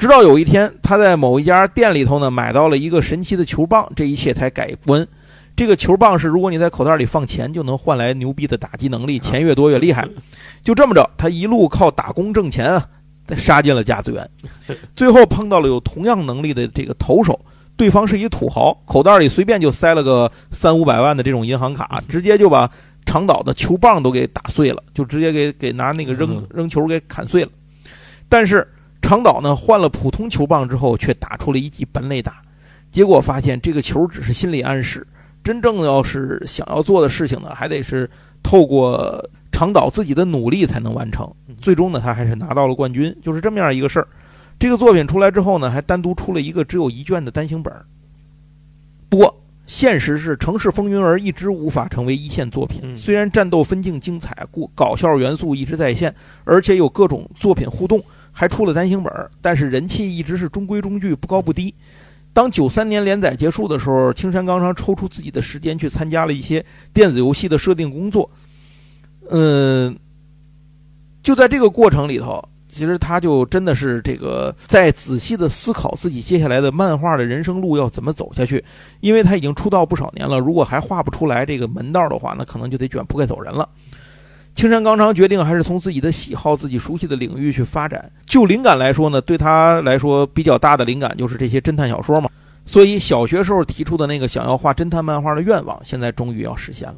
直到有一天，他在某一家店里头呢买到了一个神奇的球棒，这一切才改观。这个球棒是，如果你在口袋里放钱，就能换来牛逼的打击能力，钱越多越厉害。[LAUGHS] 就这么着，他一路靠打工挣钱啊，杀进了甲子园。[LAUGHS] 最后碰到了有同样能力的这个投手，对方是一土豪，口袋里随便就塞了个三五百万的这种银行卡，直接就把长岛的球棒都给打碎了，就直接给给拿那个扔扔球给砍碎了。但是。长岛呢换了普通球棒之后，却打出了一记本垒打，结果发现这个球只是心理暗示，真正要是想要做的事情呢，还得是透过长岛自己的努力才能完成。最终呢，他还是拿到了冠军，就是这么样一个事儿。这个作品出来之后呢，还单独出了一个只有一卷的单行本。不过现实是《城市风云儿》一直无法成为一线作品。嗯虽然战斗分镜精彩，故搞笑元素一直在线，而且有各种作品互动，还出了单行本，但是人气一直是中规中矩，不高不低。当九三年连载结束的时候，青山刚昌抽出自己的时间去参加了一些电子游戏的设定工作。嗯，就在这个过程里头，其实他就真的是这个在仔细的思考自己接下来的漫画的人生路要怎么走下去，因为他已经出道不少年了，如果还画不出来这个门道的话，那可能就得卷铺盖走人了。青山刚昌决定还是从自己的喜好、自己熟悉的领域去发展。就灵感来说呢，对他来说比较大的灵感就是这些侦探小说嘛。所以小学时候提出的那个想要画侦探漫画的愿望，现在终于要实现了。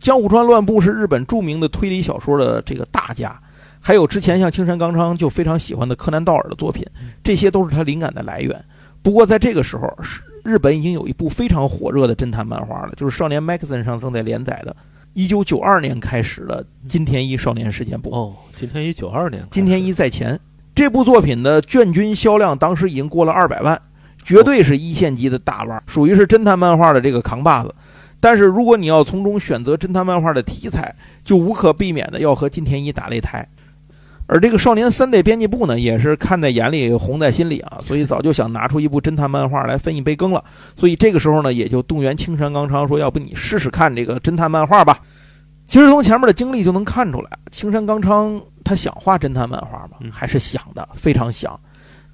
江户川乱步是日本著名的推理小说的这个大家，还有之前像青山刚昌就非常喜欢的柯南道尔的作品，这些都是他灵感的来源。不过在这个时候，日本已经有一部非常火热的侦探漫画了，就是少年 Magazine 上正在连载的，一九九二年开始的金田一少年事件簿。哦，金田一九二年，金田一在前，这部作品的卷军销量当时已经过了二百万，绝对是一线级的大腕，属于是侦探漫画的这个扛把子。但是如果你要从中选择侦探漫画的题材，就无可避免的要和金田一打擂台。而这个少年三代编辑部呢，也是看在眼里，红在心里啊，所以早就想拿出一部侦探漫画来分一杯羹了。所以这个时候呢，也就动员青山刚昌说：“要不你试试看这个侦探漫画吧。”其实从前面的经历就能看出来，青山刚昌他想画侦探漫画吗？嗯还是想的，非常想。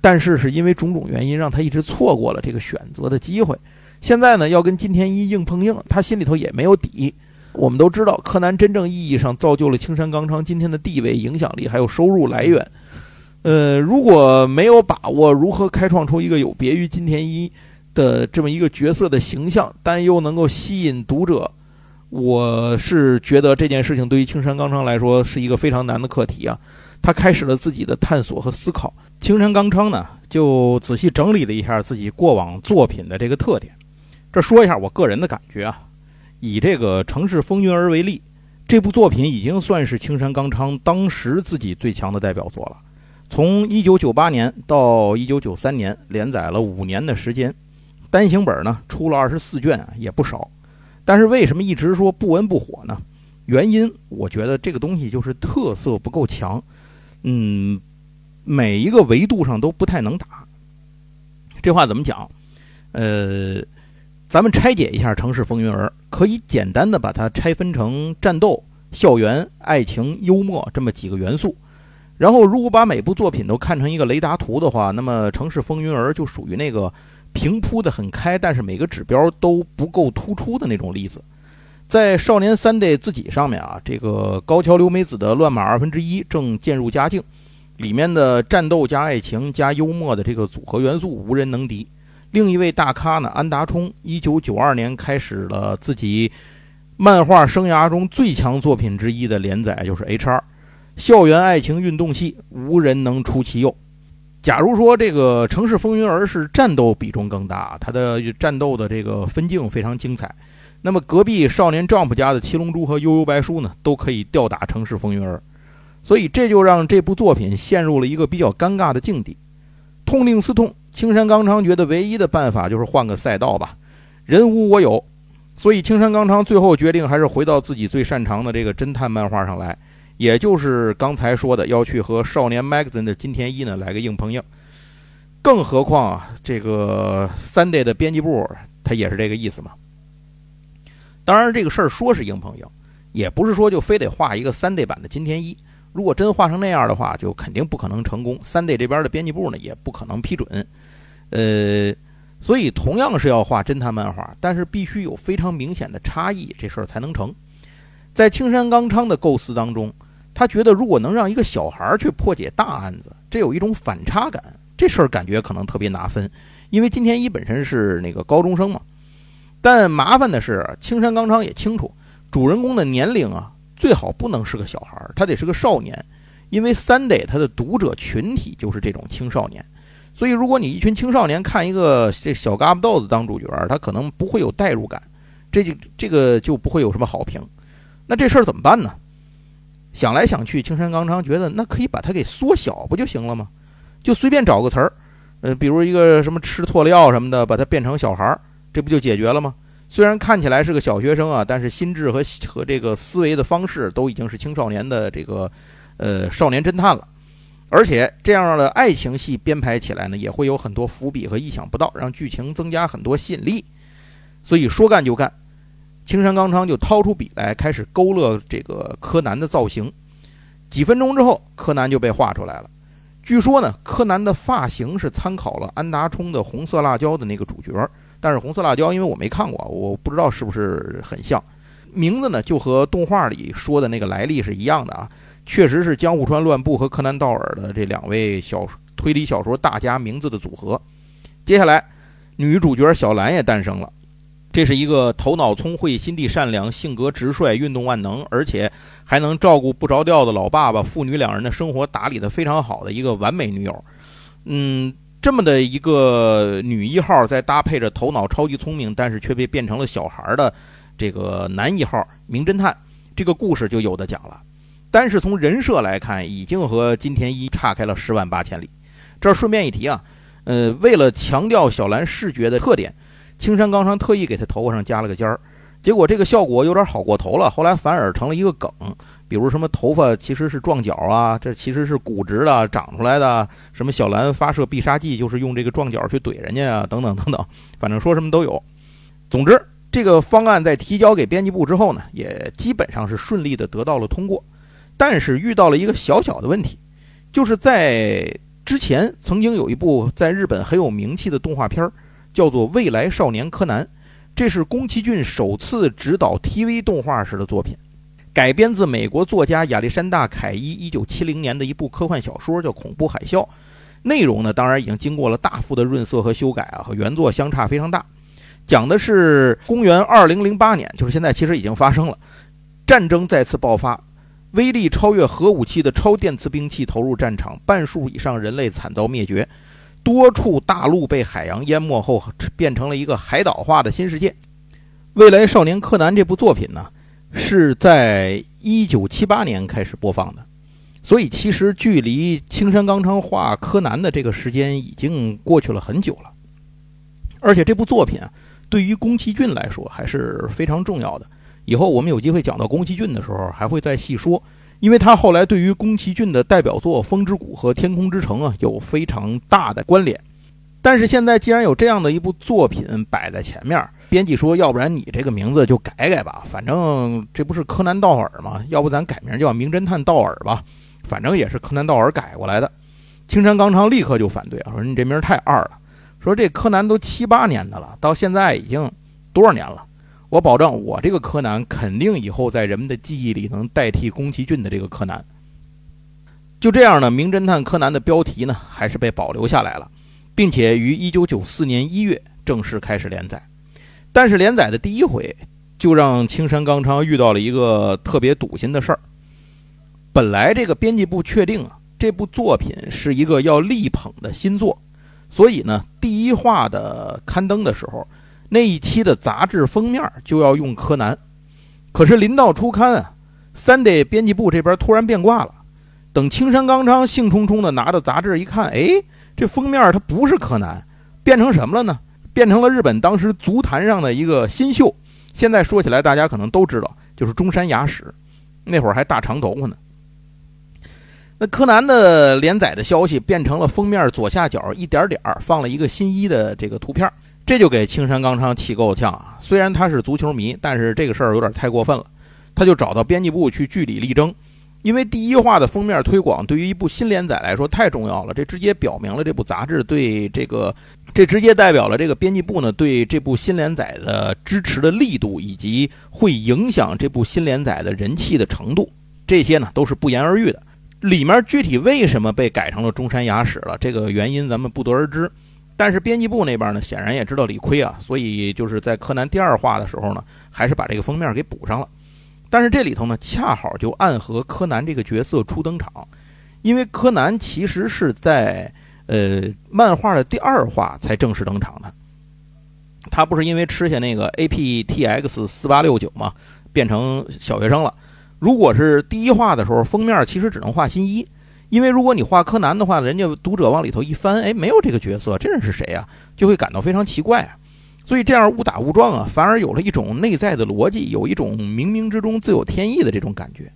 但是是因为种种原因，让他一直错过了这个选择的机会。现在呢，要跟金田一硬碰硬，他心里头也没有底。我们都知道，柯南真正意义上造就了青山刚昌今天的地位、影响力还有收入来源。呃，如果没有把握如何开创出一个有别于金田一的这么一个角色的形象，但又能够吸引读者，我是觉得这件事情对于青山刚昌来说是一个非常难的课题啊。他开始了自己的探索和思考。青山刚昌呢，就仔细整理了一下自己过往作品的这个特点。这说一下我个人的感觉啊，以这个《城市风云儿》为例，这部作品已经算是青山刚昌当时自己最强的代表作了。从1998年到1993年，连载了五年的时间，单行本呢出了二十四卷，也不少。但是为什么一直说不温不火呢？原因我觉得这个东西就是特色不够强，嗯，每一个维度上都不太能打。这话怎么讲？呃，咱们拆解一下《城市风云儿》，可以简单的把它拆分成战斗、校园、爱情、幽默这么几个元素。然后，如果把每部作品都看成一个雷达图的话，那么《城市风云儿》就属于那个平铺的很开，但是每个指标都不够突出的那种例子。在少年三 D 自己上面啊，这个高桥留美子的《乱马二分之一》正渐入佳境，里面的战斗加爱情加幽默的这个组合元素无人能敌。另一位大咖呢，安达充，一九九二年开始了自己漫画生涯中最强作品之一的连载，就是 H.R. 校园爱情运动系，无人能出其右。假如说这个《城市风云儿》是战斗比重更大，它的战斗的这个分镜非常精彩，那么隔壁少年 Jump 家的《七龙珠》和《悠悠白书》呢，都可以吊打《城市风云儿》，所以这就让这部作品陷入了一个比较尴尬的境地。痛定思痛，青山刚昌觉得唯一的办法就是换个赛道吧，人无我有，所以青山刚昌最后决定还是回到自己最擅长的这个侦探漫画上来，也就是刚才说的要去和《少年 Magazine》的金田一呢来个硬碰硬。更何况啊，这个三 day 的编辑部他也是这个意思嘛。当然，这个事儿说是硬碰硬，也不是说就非得画一个三 day 版的金田一。如果真画成那样的话，就肯定不可能成功。三 D 这边的编辑部呢，也不可能批准。呃，所以同样是要画侦探漫画，但是必须有非常明显的差异，这事儿才能成。在青山刚昌的构思当中，他觉得如果能让一个小孩去破解大案子，这有一种反差感，这事儿感觉可能特别拿分。因为金田一本身是那个高中生嘛，但麻烦的是，青山刚昌也清楚，主人公的年龄啊。最好不能是个小孩儿，他得是个少年，因为三 day 他的读者群体就是这种青少年，所以如果你一群青少年看一个这小嘎巴豆子当主角，他可能不会有代入感，这就这个就不会有什么好评。那这事儿怎么办呢？想来想去，青山刚昌觉得那可以把它给缩小不就行了吗？就随便找个词儿，呃，比如一个什么吃错了药什么的，把它变成小孩儿，这不就解决了吗？虽然看起来是个小学生啊，但是心智和和这个思维的方式都已经是青少年的这个呃少年侦探了。而且这样的爱情戏编排起来呢，也会有很多伏笔和意想不到，让剧情增加很多吸引力。所以说干就干，青山刚昌就掏出笔来开始勾勒这个柯南的造型。几分钟之后，柯南就被画出来了。据说呢，柯南的发型是参考了安达充的《红色辣椒》的那个主角，但是《红色辣椒》因为我没看过，我不知道是不是很像。名字呢，就和动画里说的那个来历是一样的啊。确实是江户川乱步和柯南道尔的这两位小推理小说大家名字的组合。接下来，女主角小兰也诞生了。这是一个头脑聪慧、心地善良、性格直率、运动万能，而且还能照顾不着调的老爸爸，父女两人的生活打理得非常好的一个完美女友。嗯，这么的一个女一号，再搭配着头脑超级聪明，但是却被变成了小孩的这个男一号名侦探，这个故事就有的讲了。单是从人设来看，已经和金田一差开了十万八千里。这顺便一提啊，呃，为了强调小兰视觉的特点，青山刚昌特意给她头发上加了个尖儿，结果这个效果有点好过头了，后来反而成了一个梗。比如什么头发其实是撞角啊，这其实是骨质的长出来的；什么小兰发射必杀技就是用这个撞角去怼人家啊，等等等等，反正说什么都有。总之，这个方案在提交给编辑部之后呢，也基本上是顺利的得到了通过。但是遇到了一个小小的问题，就是在之前曾经有一部在日本很有名气的动画片叫做《未来少年柯南》，这是宫崎骏首次执导 TV 动画时的作品，改编自美国作家亚历山大·凯伊1970年的一部科幻小说，叫《恐怖海啸》。内容呢，当然已经经过了大幅的润色和修改啊，和原作相差非常大。讲的是公元2008年，就是现在，其实已经发生了战争再次爆发。威力超越核武器的超电磁兵器投入战场，半数以上人类惨遭灭绝，多处大陆被海洋淹没后，变成了一个海岛化的新世界。未来少年柯南这部作品呢，是在一九七八年开始播放的，所以其实距离青山刚昌画柯南的这个时间已经过去了很久了。而且这部作品，对于宫崎骏来说还是非常重要的。以后我们有机会讲到宫崎骏的时候，还会再细说，因为他后来对于宫崎骏的代表作《风之谷》和《天空之城》啊有非常大的关联。但是现在既然有这样的一部作品摆在前面，编辑说，要不然你这个名字就改改吧，反正这不是柯南道尔吗？要不咱改名叫名侦探道尔吧，反正也是柯南道尔改过来的。青山刚昌立刻就反对啊，说你这名太二了，说这柯南都七八年的了，到现在已经多少年了？我保证，我这个柯南肯定以后在人们的记忆里能代替宫崎骏的这个柯南。就这样呢，《名侦探柯南》的标题呢，还是被保留下来了，并且于1994年1月正式开始连载。但是连载的第一回，就让青山刚昌遇到了一个特别堵心的事儿。本来这个编辑部确定啊，这部作品是一个要力捧的新作，所以呢，第一话的刊登的时候。那一期的杂志封面就要用柯南，可是临到初刊啊，Sunday 编辑部这边突然变卦了。等青山刚昌兴冲冲的拿着杂志一看，哎，这封面它不是柯南，变成什么了呢？变成了日本当时足坛上的一个新秀。现在说起来，大家可能都知道，就是中山雅史，那会儿还大长头发呢。那柯南的连载的消息变成了封面左下角一点点放了一个新一的这个图片。这就给青山刚昌气够呛啊！虽然他是足球迷，但是这个事儿有点太过分了。他就找到编辑部去据理力争，因为第一话的封面推广对于一部新连载来说太重要了，这直接表明了这部杂志对这个，这直接代表了这个编辑部呢对这部新连载的支持的力度，以及会影响这部新连载的人气的程度，这些呢都是不言而喻的。里面具体为什么被改成了中山雅史了，这个原因咱们不得而知。但是编辑部那边呢，显然也知道理亏啊，所以就是在柯南第二话的时候呢，还是把这个封面给补上了。但是这里头呢，恰好就暗合柯南这个角色初登场，因为柯南其实是在呃漫画的第二话才正式登场的。他不是因为吃下那个 APTX 四八六九嘛，变成小学生了。如果是第一话的时候，封面其实只能画新一。因为如果你画柯南的话，人家读者往里头一翻，哎，没有这个角色，这人是谁呀？就会感到非常奇怪。所以这样误打误撞啊，反而有了一种内在的逻辑，有一种冥冥之中自有天意的这种感觉。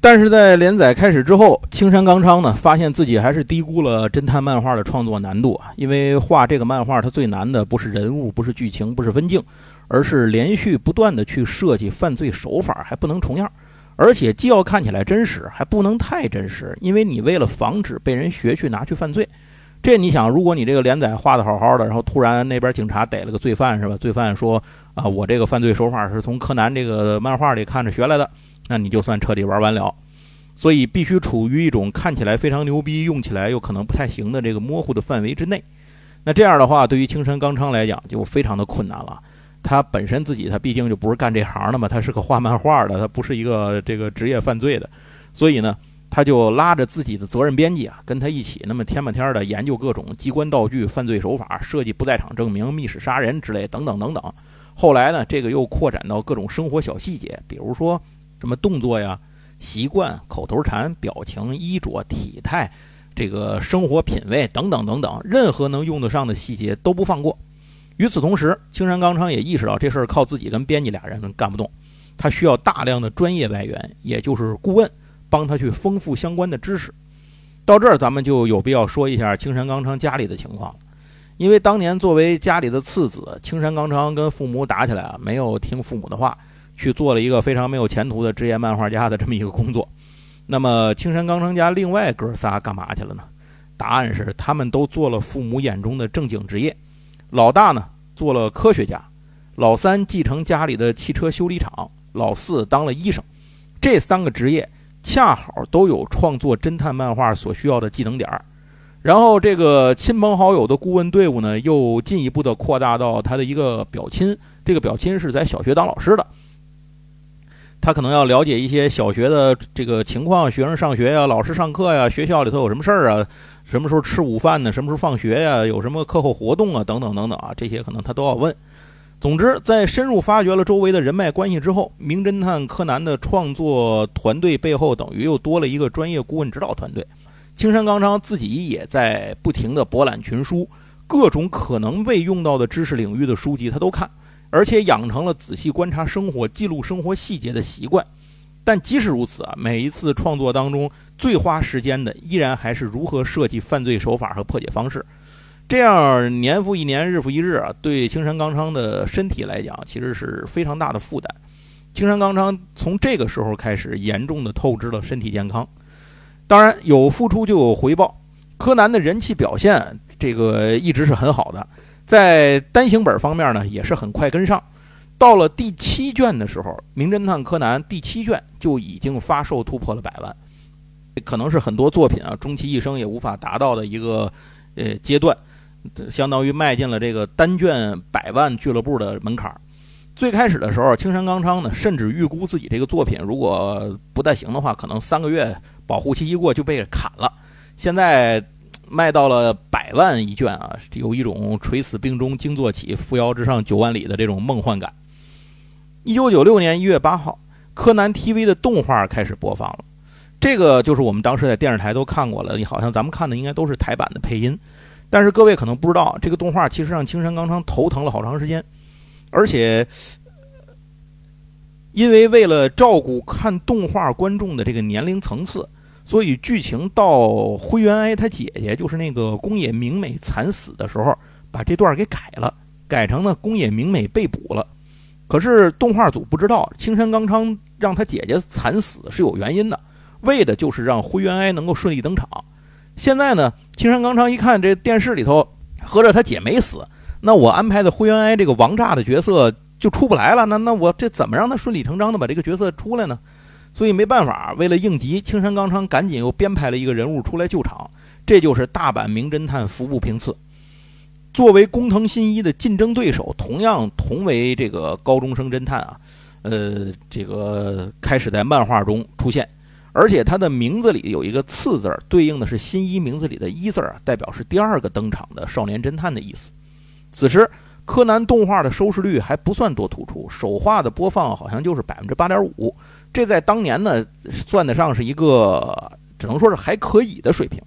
但是在连载开始之后，青山刚昌呢发现自己还是低估了侦探漫画的创作难度啊，因为画这个漫画它最难的不是人物，不是剧情，不是分镜，而是连续不断的去设计犯罪手法，还不能重样，而且既要看起来真实，还不能太真实，因为你为了防止被人学去拿去犯罪。这你想，如果你这个连载画的好好的，然后突然那边警察逮了个罪犯，是吧？罪犯说啊，我这个犯罪手法是从柯南这个漫画里看着学来的，那你就算彻底玩完了。所以必须处于一种看起来非常牛逼，用起来又可能不太行的这个模糊的范围之内。那这样的话，对于青山刚昌来讲就非常的困难了。他本身自己他毕竟就不是干这行的嘛，他是个画漫画的，他不是一个这个职业犯罪的，所以呢。他就拉着自己的责任编辑啊，跟他一起那么天半天的研究各种机关道具、犯罪手法，设计不在场证明、密室杀人之类等等等等。后来呢，这个又扩展到各种生活小细节，比如说什么动作呀、习惯、口头禅、表情、衣着、体态，这个生活品味等等等等，任何能用得上的细节都不放过。与此同时，青山刚昌也意识到这事儿靠自己跟编辑俩人干不动，他需要大量的专业外援，也就是顾问。帮他去丰富相关的知识。到这儿，咱们就有必要说一下青山刚昌家里的情况了。因为当年作为家里的次子，青山刚昌跟父母打起来啊，没有听父母的话，去做了一个非常没有前途的职业漫画家的这么一个工作。[LAUGHS] 那么，青山刚昌家另外哥仨干嘛去了呢？答案是，他们都做了父母眼中的正经职业。老大呢，做了科学家；老三继承家里的汽车修理厂；老四当了医生。这三个职业。恰好都有创作侦探漫画所需要的技能点儿，然后这个亲朋好友的顾问队伍呢，又进一步的扩大到他的一个表亲，这个表亲是在小学当老师的，他可能要了解一些小学的这个情况，学生上学呀，老师上课呀，学校里头有什么事儿啊，什么时候吃午饭呢，什么时候放学呀，有什么课后活动啊，等等等等啊，这些可能他都要问。总之，在深入发掘了周围的人脉关系之后，《名侦探柯南》的创作团队背后等于又多了一个专业顾问指导团队。青山刚昌自己也在不停地博览群书，各种可能被用到的知识领域的书籍他都看，而且养成了仔细观察生活、记录生活细节的习惯。但即使如此啊，每一次创作当中最花时间的，依然还是如何设计犯罪手法和破解方式。这样年复一年，日复一日啊，对青山刚昌的身体来讲，其实是非常大的负担。青山刚昌从这个时候开始，严重的透支了身体健康。当然，有付出就有回报。柯南的人气表现，这个一直是很好的，在单行本方面呢，也是很快跟上。到了第七卷的时候，《名侦探柯南》第七卷就已经发售突破了百万，可能是很多作品啊，终其一生也无法达到的一个呃阶段。相当于迈进了这个单卷百万俱乐部的门槛。最开始的时候，青山刚昌呢，甚至预估自己这个作品如果不太行的话，可能三个月保护期一过就被砍了。现在卖到了百万一卷啊，有一种垂死病中惊坐起，扶摇直上九万里的这种梦幻感。一九九六年一月八号，柯南 TV 的动画开始播放了。这个就是我们当时在电视台都看过了，你好像咱们看的应该都是台版的配音。但是各位可能不知道，这个动画其实让青山刚昌头疼了好长时间，而且因为为了照顾看动画观众的这个年龄层次，所以剧情到灰原哀他姐姐就是那个宫野明美惨死的时候，把这段给改了，改成呢宫野明美被捕了。可是动画组不知道，青山刚昌让他姐姐惨死是有原因的，为的就是让灰原哀能够顺利登场。现在呢，青山刚昌一看这电视里头，合着他姐没死，那我安排的灰原哀这个王炸的角色就出不来了。那那我这怎么让他顺理成章的把这个角色出来呢？所以没办法，为了应急，青山刚昌赶紧又编排了一个人物出来救场，这就是大阪名侦探服部平次。作为工藤新一的竞争对手，同样同为这个高中生侦探啊，呃，这个开始在漫画中出现。而且他的名字里有一个“次”字，对应的是新一名字里的一字啊，代表是第二个登场的少年侦探的意思。此时，柯南动画的收视率还不算多突出，首画的播放好像就是百分之八点五，这在当年呢，算得上是一个只能说是还可以的水平。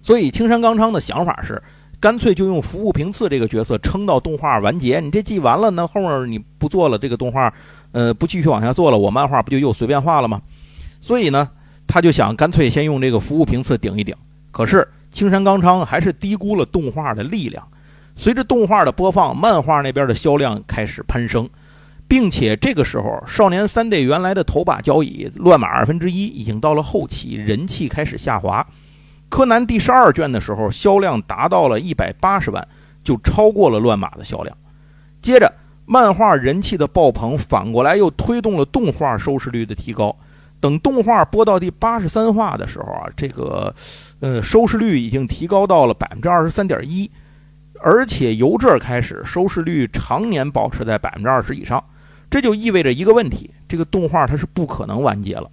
所以，青山刚昌的想法是，干脆就用服部平次这个角色撑到动画完结。你这季完了，那后面你不做了，这个动画，呃，不继续往下做了，我漫画不就又随便画了吗？所以呢，他就想干脆先用这个服务频次顶一顶。可是青山刚昌还是低估了动画的力量。随着动画的播放，漫画那边的销量开始攀升，并且这个时候，少年三队原来的头把交椅乱马二分之一已经到了后期，人气开始下滑。柯南第十二卷的时候，销量达到了一百八十万，就超过了乱马的销量。接着，漫画人气的爆棚，反过来又推动了动画收视率的提高。等动画播到第八十三话的时候啊，这个，呃，收视率已经提高到了百分之二十三点一。而且由这儿开始，收视率常年保持在百分之二十以上，这就意味着一个问题：这个动画它是不可能完结了。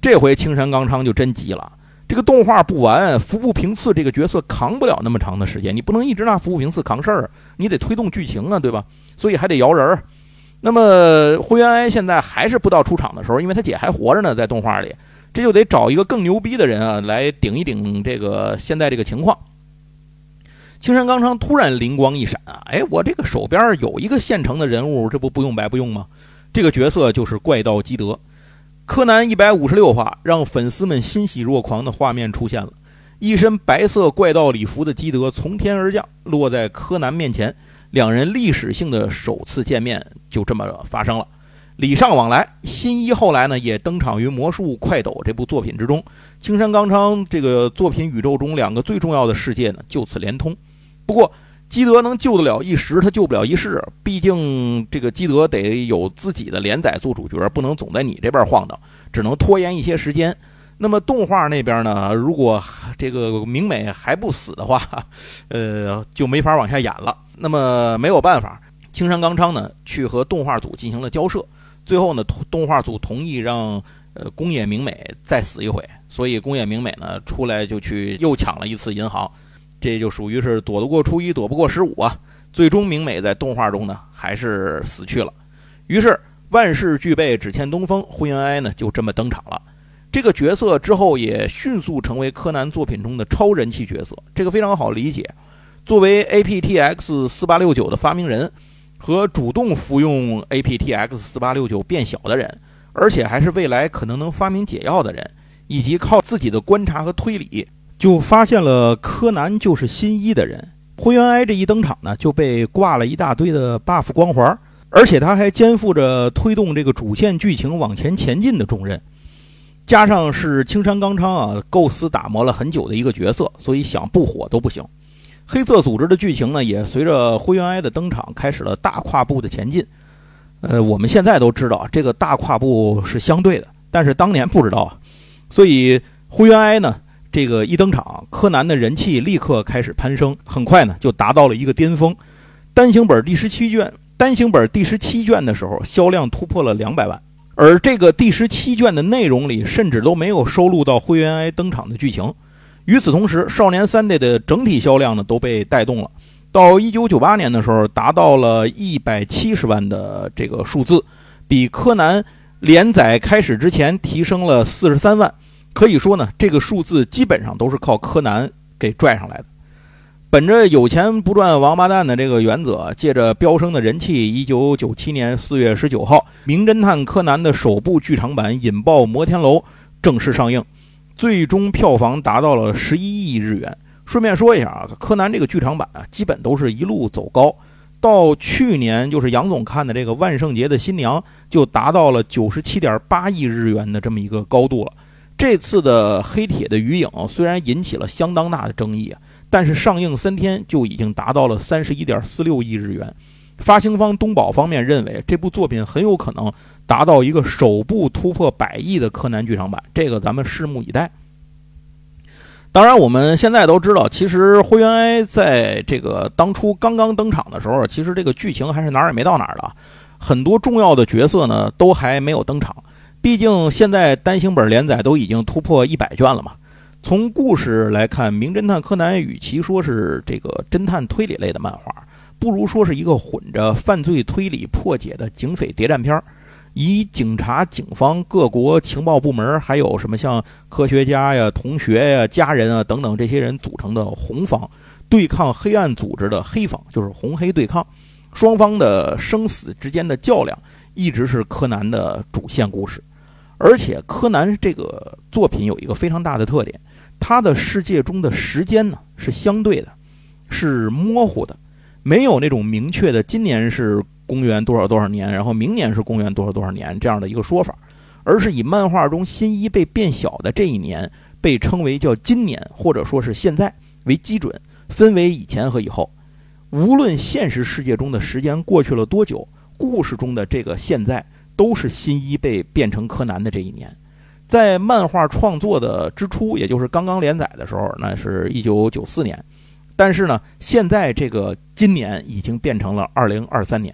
这回青山刚昌就真急了，这个动画不完，服部平次这个角色扛不了那么长的时间，你不能一直拿服部平次扛事儿，你得推动剧情啊，对吧？所以还得摇人儿。那么灰原哀现在还是不到出场的时候，因为他姐还活着呢，在动画里，这就得找一个更牛逼的人啊，来顶一顶这个现在这个情况。青山刚昌突然灵光一闪啊！哎，我这个手边有一个现成的人物，这不不用白不用吗？这个角色就是怪盗基德。柯南一百五十六话，让粉丝们欣喜若狂的画面出现了：一身白色怪盗礼服的基德从天而降，落在柯南面前，两人历史性的首次见面就这么发生了，礼尚往来。新一后来呢，也登场于《魔术快斗》这部作品之中。青山刚昌这个作品宇宙中两个最重要的世界呢，就此连通。不过，基德能救得了一时，他救不了一世。毕竟这个基德得有自己的连载做主角，不能总在你这边晃荡，只能拖延一些时间。那么动画那边呢？如果这个明美还不死的话，呃，就没法往下演了。那么没有办法，青山刚昌呢去和动画组进行了交涉，最后呢，动画组同意让呃宫野明美再死一回。所以宫野明美呢出来就去又抢了一次银行。这就属于是躲得过初一，躲不过十五啊！最终明美在动画中呢，还是死去了。于是万事俱备，只欠东风，灰原哀呢就这么登场了。这个角色之后也迅速成为柯南作品中的超人气角色。这个非常好理解。作为 APTX 四八六九的发明人，和主动服用 APTX 四八六九变小的人，而且还是未来可能能发明解药的人，以及靠自己的观察和推理。就发现了柯南就是新一的人，灰原哀这一登场呢，就被挂了一大堆的 buff 光环，而且他还肩负着推动这个主线剧情往前前进的重任，加上是青山刚昌啊构思打磨了很久的一个角色，所以想不火都不行。黑色组织的剧情呢，也随着灰原哀的登场开始了大跨步的前进。呃，我们现在都知道这个大跨步是相对的，但是当年不知道啊，所以灰原哀呢。这个一登场，柯南的人气立刻开始攀升，很快呢就达到了一个巅峰。单行本第十七卷，单行本第十七卷的时候，销量突破了两百万。而这个第十七卷的内容里，甚至都没有收录到灰原哀登场的剧情。与此同时，少年三代的整体销量呢都被带动了。到一九九八年的时候，达到了一百七十万的这个数字，比柯南连载开始之前提升了四十三万。可以说呢，这个数字基本上都是靠柯南给拽上来的。本着有钱不赚王八蛋的这个原则，借着飙升的人气，一九九七年四月十九号，《名侦探柯南》的首部剧场版《引爆摩天楼》正式上映，最终票房达到了十一亿日元。顺便说一下啊，柯南这个剧场版啊，基本都是一路走高，到去年就是杨总看的这个《万圣节的新娘》，就达到了九十七点八亿日元的这么一个高度了。这次的黑铁的余影虽然引起了相当大的争议，但是上映三天就已经达到了三十一点四六亿日元。发行方东宝方面认为这部作品很有可能达到一个首部突破百亿的柯南剧场版，这个咱们拭目以待。当然，我们现在都知道，其实灰原哀在这个当初刚刚登场的时候，其实这个剧情还是哪儿也没到哪儿的，很多重要的角色呢都还没有登场。毕竟现在单行本连载都已经突破一百卷了嘛。从故事来看，《名侦探柯南》与其说是这个侦探推理类的漫画，不如说是一个混着犯罪推理破解的警匪谍战片儿以警察、警方、各国情报部门，还有什么像科学家呀、同学呀、家人啊等等这些人组成的红方，对抗黑暗组织的黑方，就是红黑对抗，双方的生死之间的较量，一直是柯南的主线故事。而且柯南这个作品有一个非常大的特点，他的世界中的时间呢是相对的，是模糊的，没有那种明确的今年是公元多少多少年，然后明年是公元多少多少年这样的一个说法，而是以漫画中新一被变小的这一年被称为叫今年或者说是现在为基准，分为以前和以后。无论现实世界中的时间过去了多久，故事中的这个现在。都是新一被变成柯南的这一年，在漫画创作的之初，也就是刚刚连载的时候，那是一九九四年。但是呢，现在这个今年已经变成了二零二三年。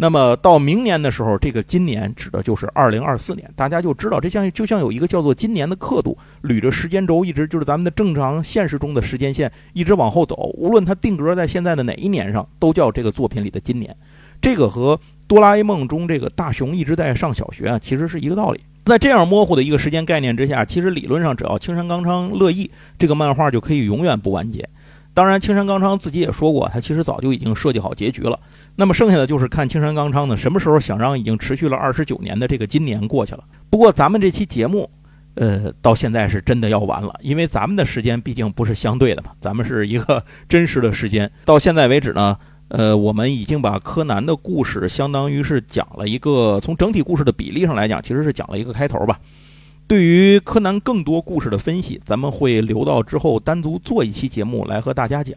那么到明年的时候，这个今年指的就是二零二四年。大家就知道，这像就像有一个叫做今年的刻度，捋着时间轴，一直就是咱们的正常现实中的时间线，一直往后走。无论它定格在现在的哪一年上，都叫这个作品里的今年。这个和。哆啦 A 梦中这个大雄一直在上小学啊，其实是一个道理。在这样模糊的一个时间概念之下，其实理论上只要青山刚昌乐意，这个漫画就可以永远不完结。当然，青山刚昌自己也说过，他其实早就已经设计好结局了。那么剩下的就是看青山刚昌呢，什么时候想让已经持续了二十九年的这个今年过去了。不过咱们这期节目，呃，到现在是真的要完了，因为咱们的时间毕竟不是相对的嘛，咱们是一个真实的时间。到现在为止呢。呃，我们已经把柯南的故事，相当于是讲了一个，从整体故事的比例上来讲，其实是讲了一个开头吧。对于柯南更多故事的分析，咱们会留到之后单独做一期节目来和大家讲。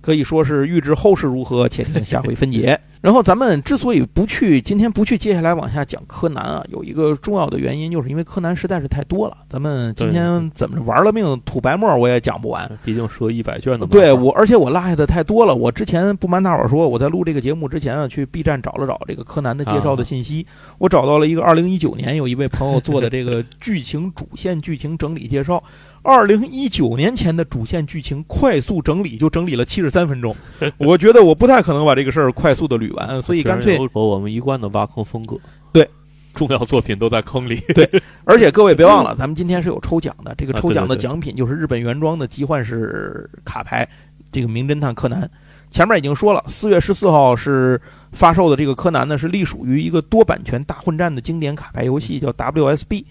可以说是预知后事如何，且听下回分解。然后咱们之所以不去今天不去接下来往下讲柯南啊，有一个重要的原因，就是因为柯南实在是太多了。咱们今天怎么着玩了命吐白沫，我也讲不完。毕竟说一百卷的。对我，而且我落下的太多了。我之前不瞒大伙说，我在录这个节目之前啊，去 B 站找了找这个柯南的介绍的信息，我找到了一个二零一九年有一位朋友做的这个剧情主线剧情整理介绍。二零一九年前的主线剧情快速整理，就整理了七十三分钟。[LAUGHS] 我觉得我不太可能把这个事儿快速的捋完，所以干脆和我们一贯的挖坑风格。对，重要作品都在坑里。对，[LAUGHS] 而且各位别忘了，咱们今天是有抽奖的，这个抽奖的奖品就是日本原装的集换式卡牌，这个名侦探柯南。前面已经说了，四月十四号是发售的这个柯南呢，是隶属于一个多版权大混战的经典卡牌游戏，叫 WSB。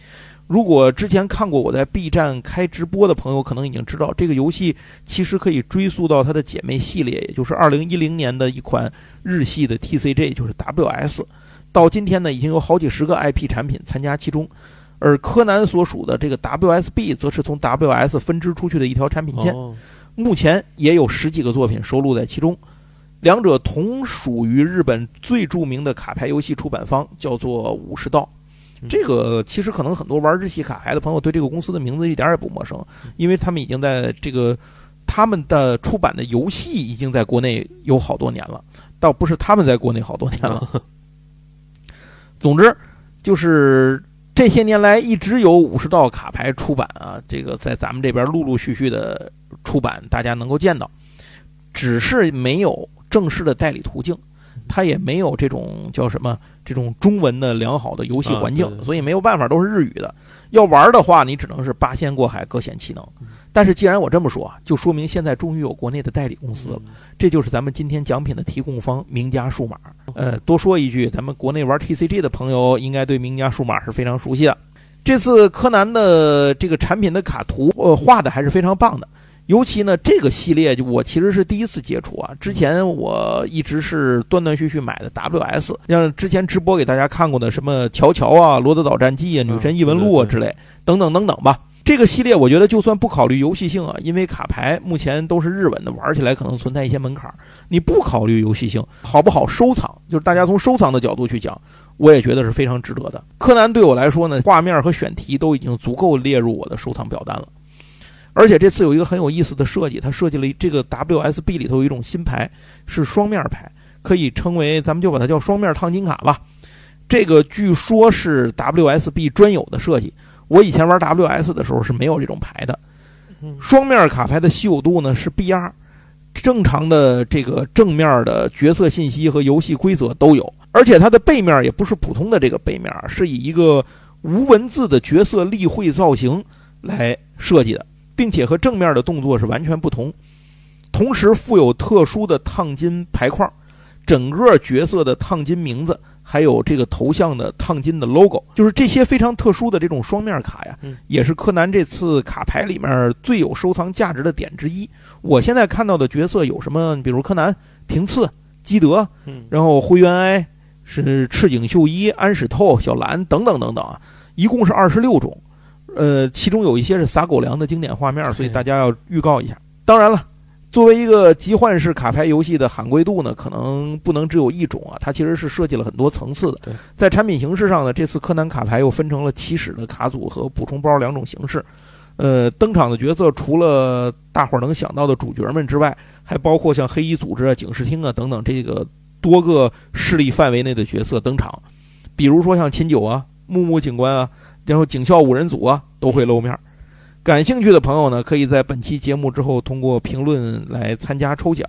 如果之前看过我在 B 站开直播的朋友，可能已经知道这个游戏其实可以追溯到它的姐妹系列，也就是2010年的一款日系的 TCG，就是 WS。到今天呢，已经有好几十个 IP 产品参加其中，而柯南所属的这个 WSB 则是从 WS 分支出去的一条产品线，目前也有十几个作品收录在其中。两者同属于日本最著名的卡牌游戏出版方，叫做武士道。这个其实可能很多玩日系卡牌的朋友对这个公司的名字一点也不陌生，因为他们已经在这个他们的出版的游戏已经在国内有好多年了，倒不是他们在国内好多年了。[LAUGHS] 总之，就是这些年来一直有武士道卡牌出版啊，这个在咱们这边陆陆续续的出版，大家能够见到，只是没有正式的代理途径。它也没有这种叫什么这种中文的良好的游戏环境，所以没有办法都是日语的。要玩的话，你只能是八仙过海，各显其能。但是既然我这么说啊，就说明现在终于有国内的代理公司了，这就是咱们今天奖品的提供方名家数码。呃，多说一句，咱们国内玩 TCG 的朋友应该对名家数码是非常熟悉的。这次柯南的这个产品的卡图，呃，画的还是非常棒的。尤其呢，这个系列就我其实是第一次接触啊。之前我一直是断断续续买的 WS，像之前直播给大家看过的什么乔乔啊、罗德岛战记啊、女神异闻录啊之类，等等等等吧。这个系列我觉得就算不考虑游戏性啊，因为卡牌目前都是日文的，玩起来可能存在一些门槛。你不考虑游戏性，好不好收藏？就是大家从收藏的角度去讲，我也觉得是非常值得的。柯南对我来说呢，画面和选题都已经足够列入我的收藏表单了。而且这次有一个很有意思的设计，它设计了这个 WSB 里头有一种新牌，是双面牌，可以称为咱们就把它叫双面烫金卡吧。这个据说是 WSB 专有的设计，我以前玩 WS 的时候是没有这种牌的。双面卡牌的稀有度呢是 BR，正常的这个正面的角色信息和游戏规则都有，而且它的背面也不是普通的这个背面，是以一个无文字的角色立绘造型来设计的。并且和正面的动作是完全不同，同时附有特殊的烫金牌框，整个角色的烫金名字，还有这个头像的烫金的 logo，就是这些非常特殊的这种双面卡呀，也是柯南这次卡牌里面最有收藏价值的点之一。我现在看到的角色有什么？比如柯南、平次、基德，然后灰原哀是赤井秀一、安史透、小兰等等等等啊，一共是二十六种。呃，其中有一些是撒狗粮的经典画面，所以大家要预告一下。当然了，作为一个集幻式卡牌游戏的罕贵度呢，可能不能只有一种啊，它其实是设计了很多层次的。在产品形式上呢，这次柯南卡牌又分成了起始的卡组和补充包两种形式。呃，登场的角色除了大伙儿能想到的主角们之外，还包括像黑衣组织啊、警视厅啊等等这个多个势力范围内的角色登场，比如说像秦九啊、木木警官啊。然后警校五人组啊都会露面，感兴趣的朋友呢，可以在本期节目之后通过评论来参加抽奖，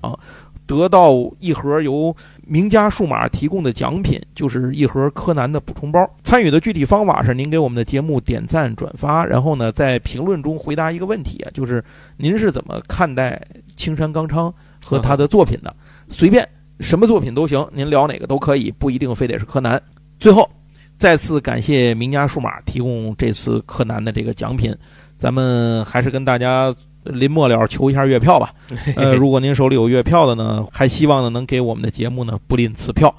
得到一盒由名家数码提供的奖品，就是一盒柯南的补充包。参与的具体方法是您给我们的节目点赞转发，然后呢在评论中回答一个问题啊，就是您是怎么看待青山刚昌和他的作品的？随便什么作品都行，您聊哪个都可以，不一定非得是柯南。最后。再次感谢名家数码提供这次柯南的这个奖品，咱们还是跟大家临末了求一下月票吧。[LAUGHS] 呃，如果您手里有月票的呢，还希望呢能给我们的节目呢不吝此票。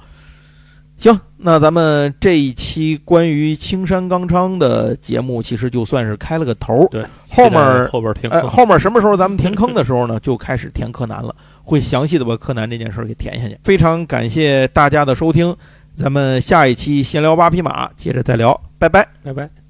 行，那咱们这一期关于青山刚昌的节目，其实就算是开了个头。对，后面后边填坑，后面什么时候咱们填坑的时候呢，就开始填柯南了，会详细的把柯南这件事儿给填下去。非常感谢大家的收听。咱们下一期闲聊八匹马，接着再聊，拜拜，拜拜。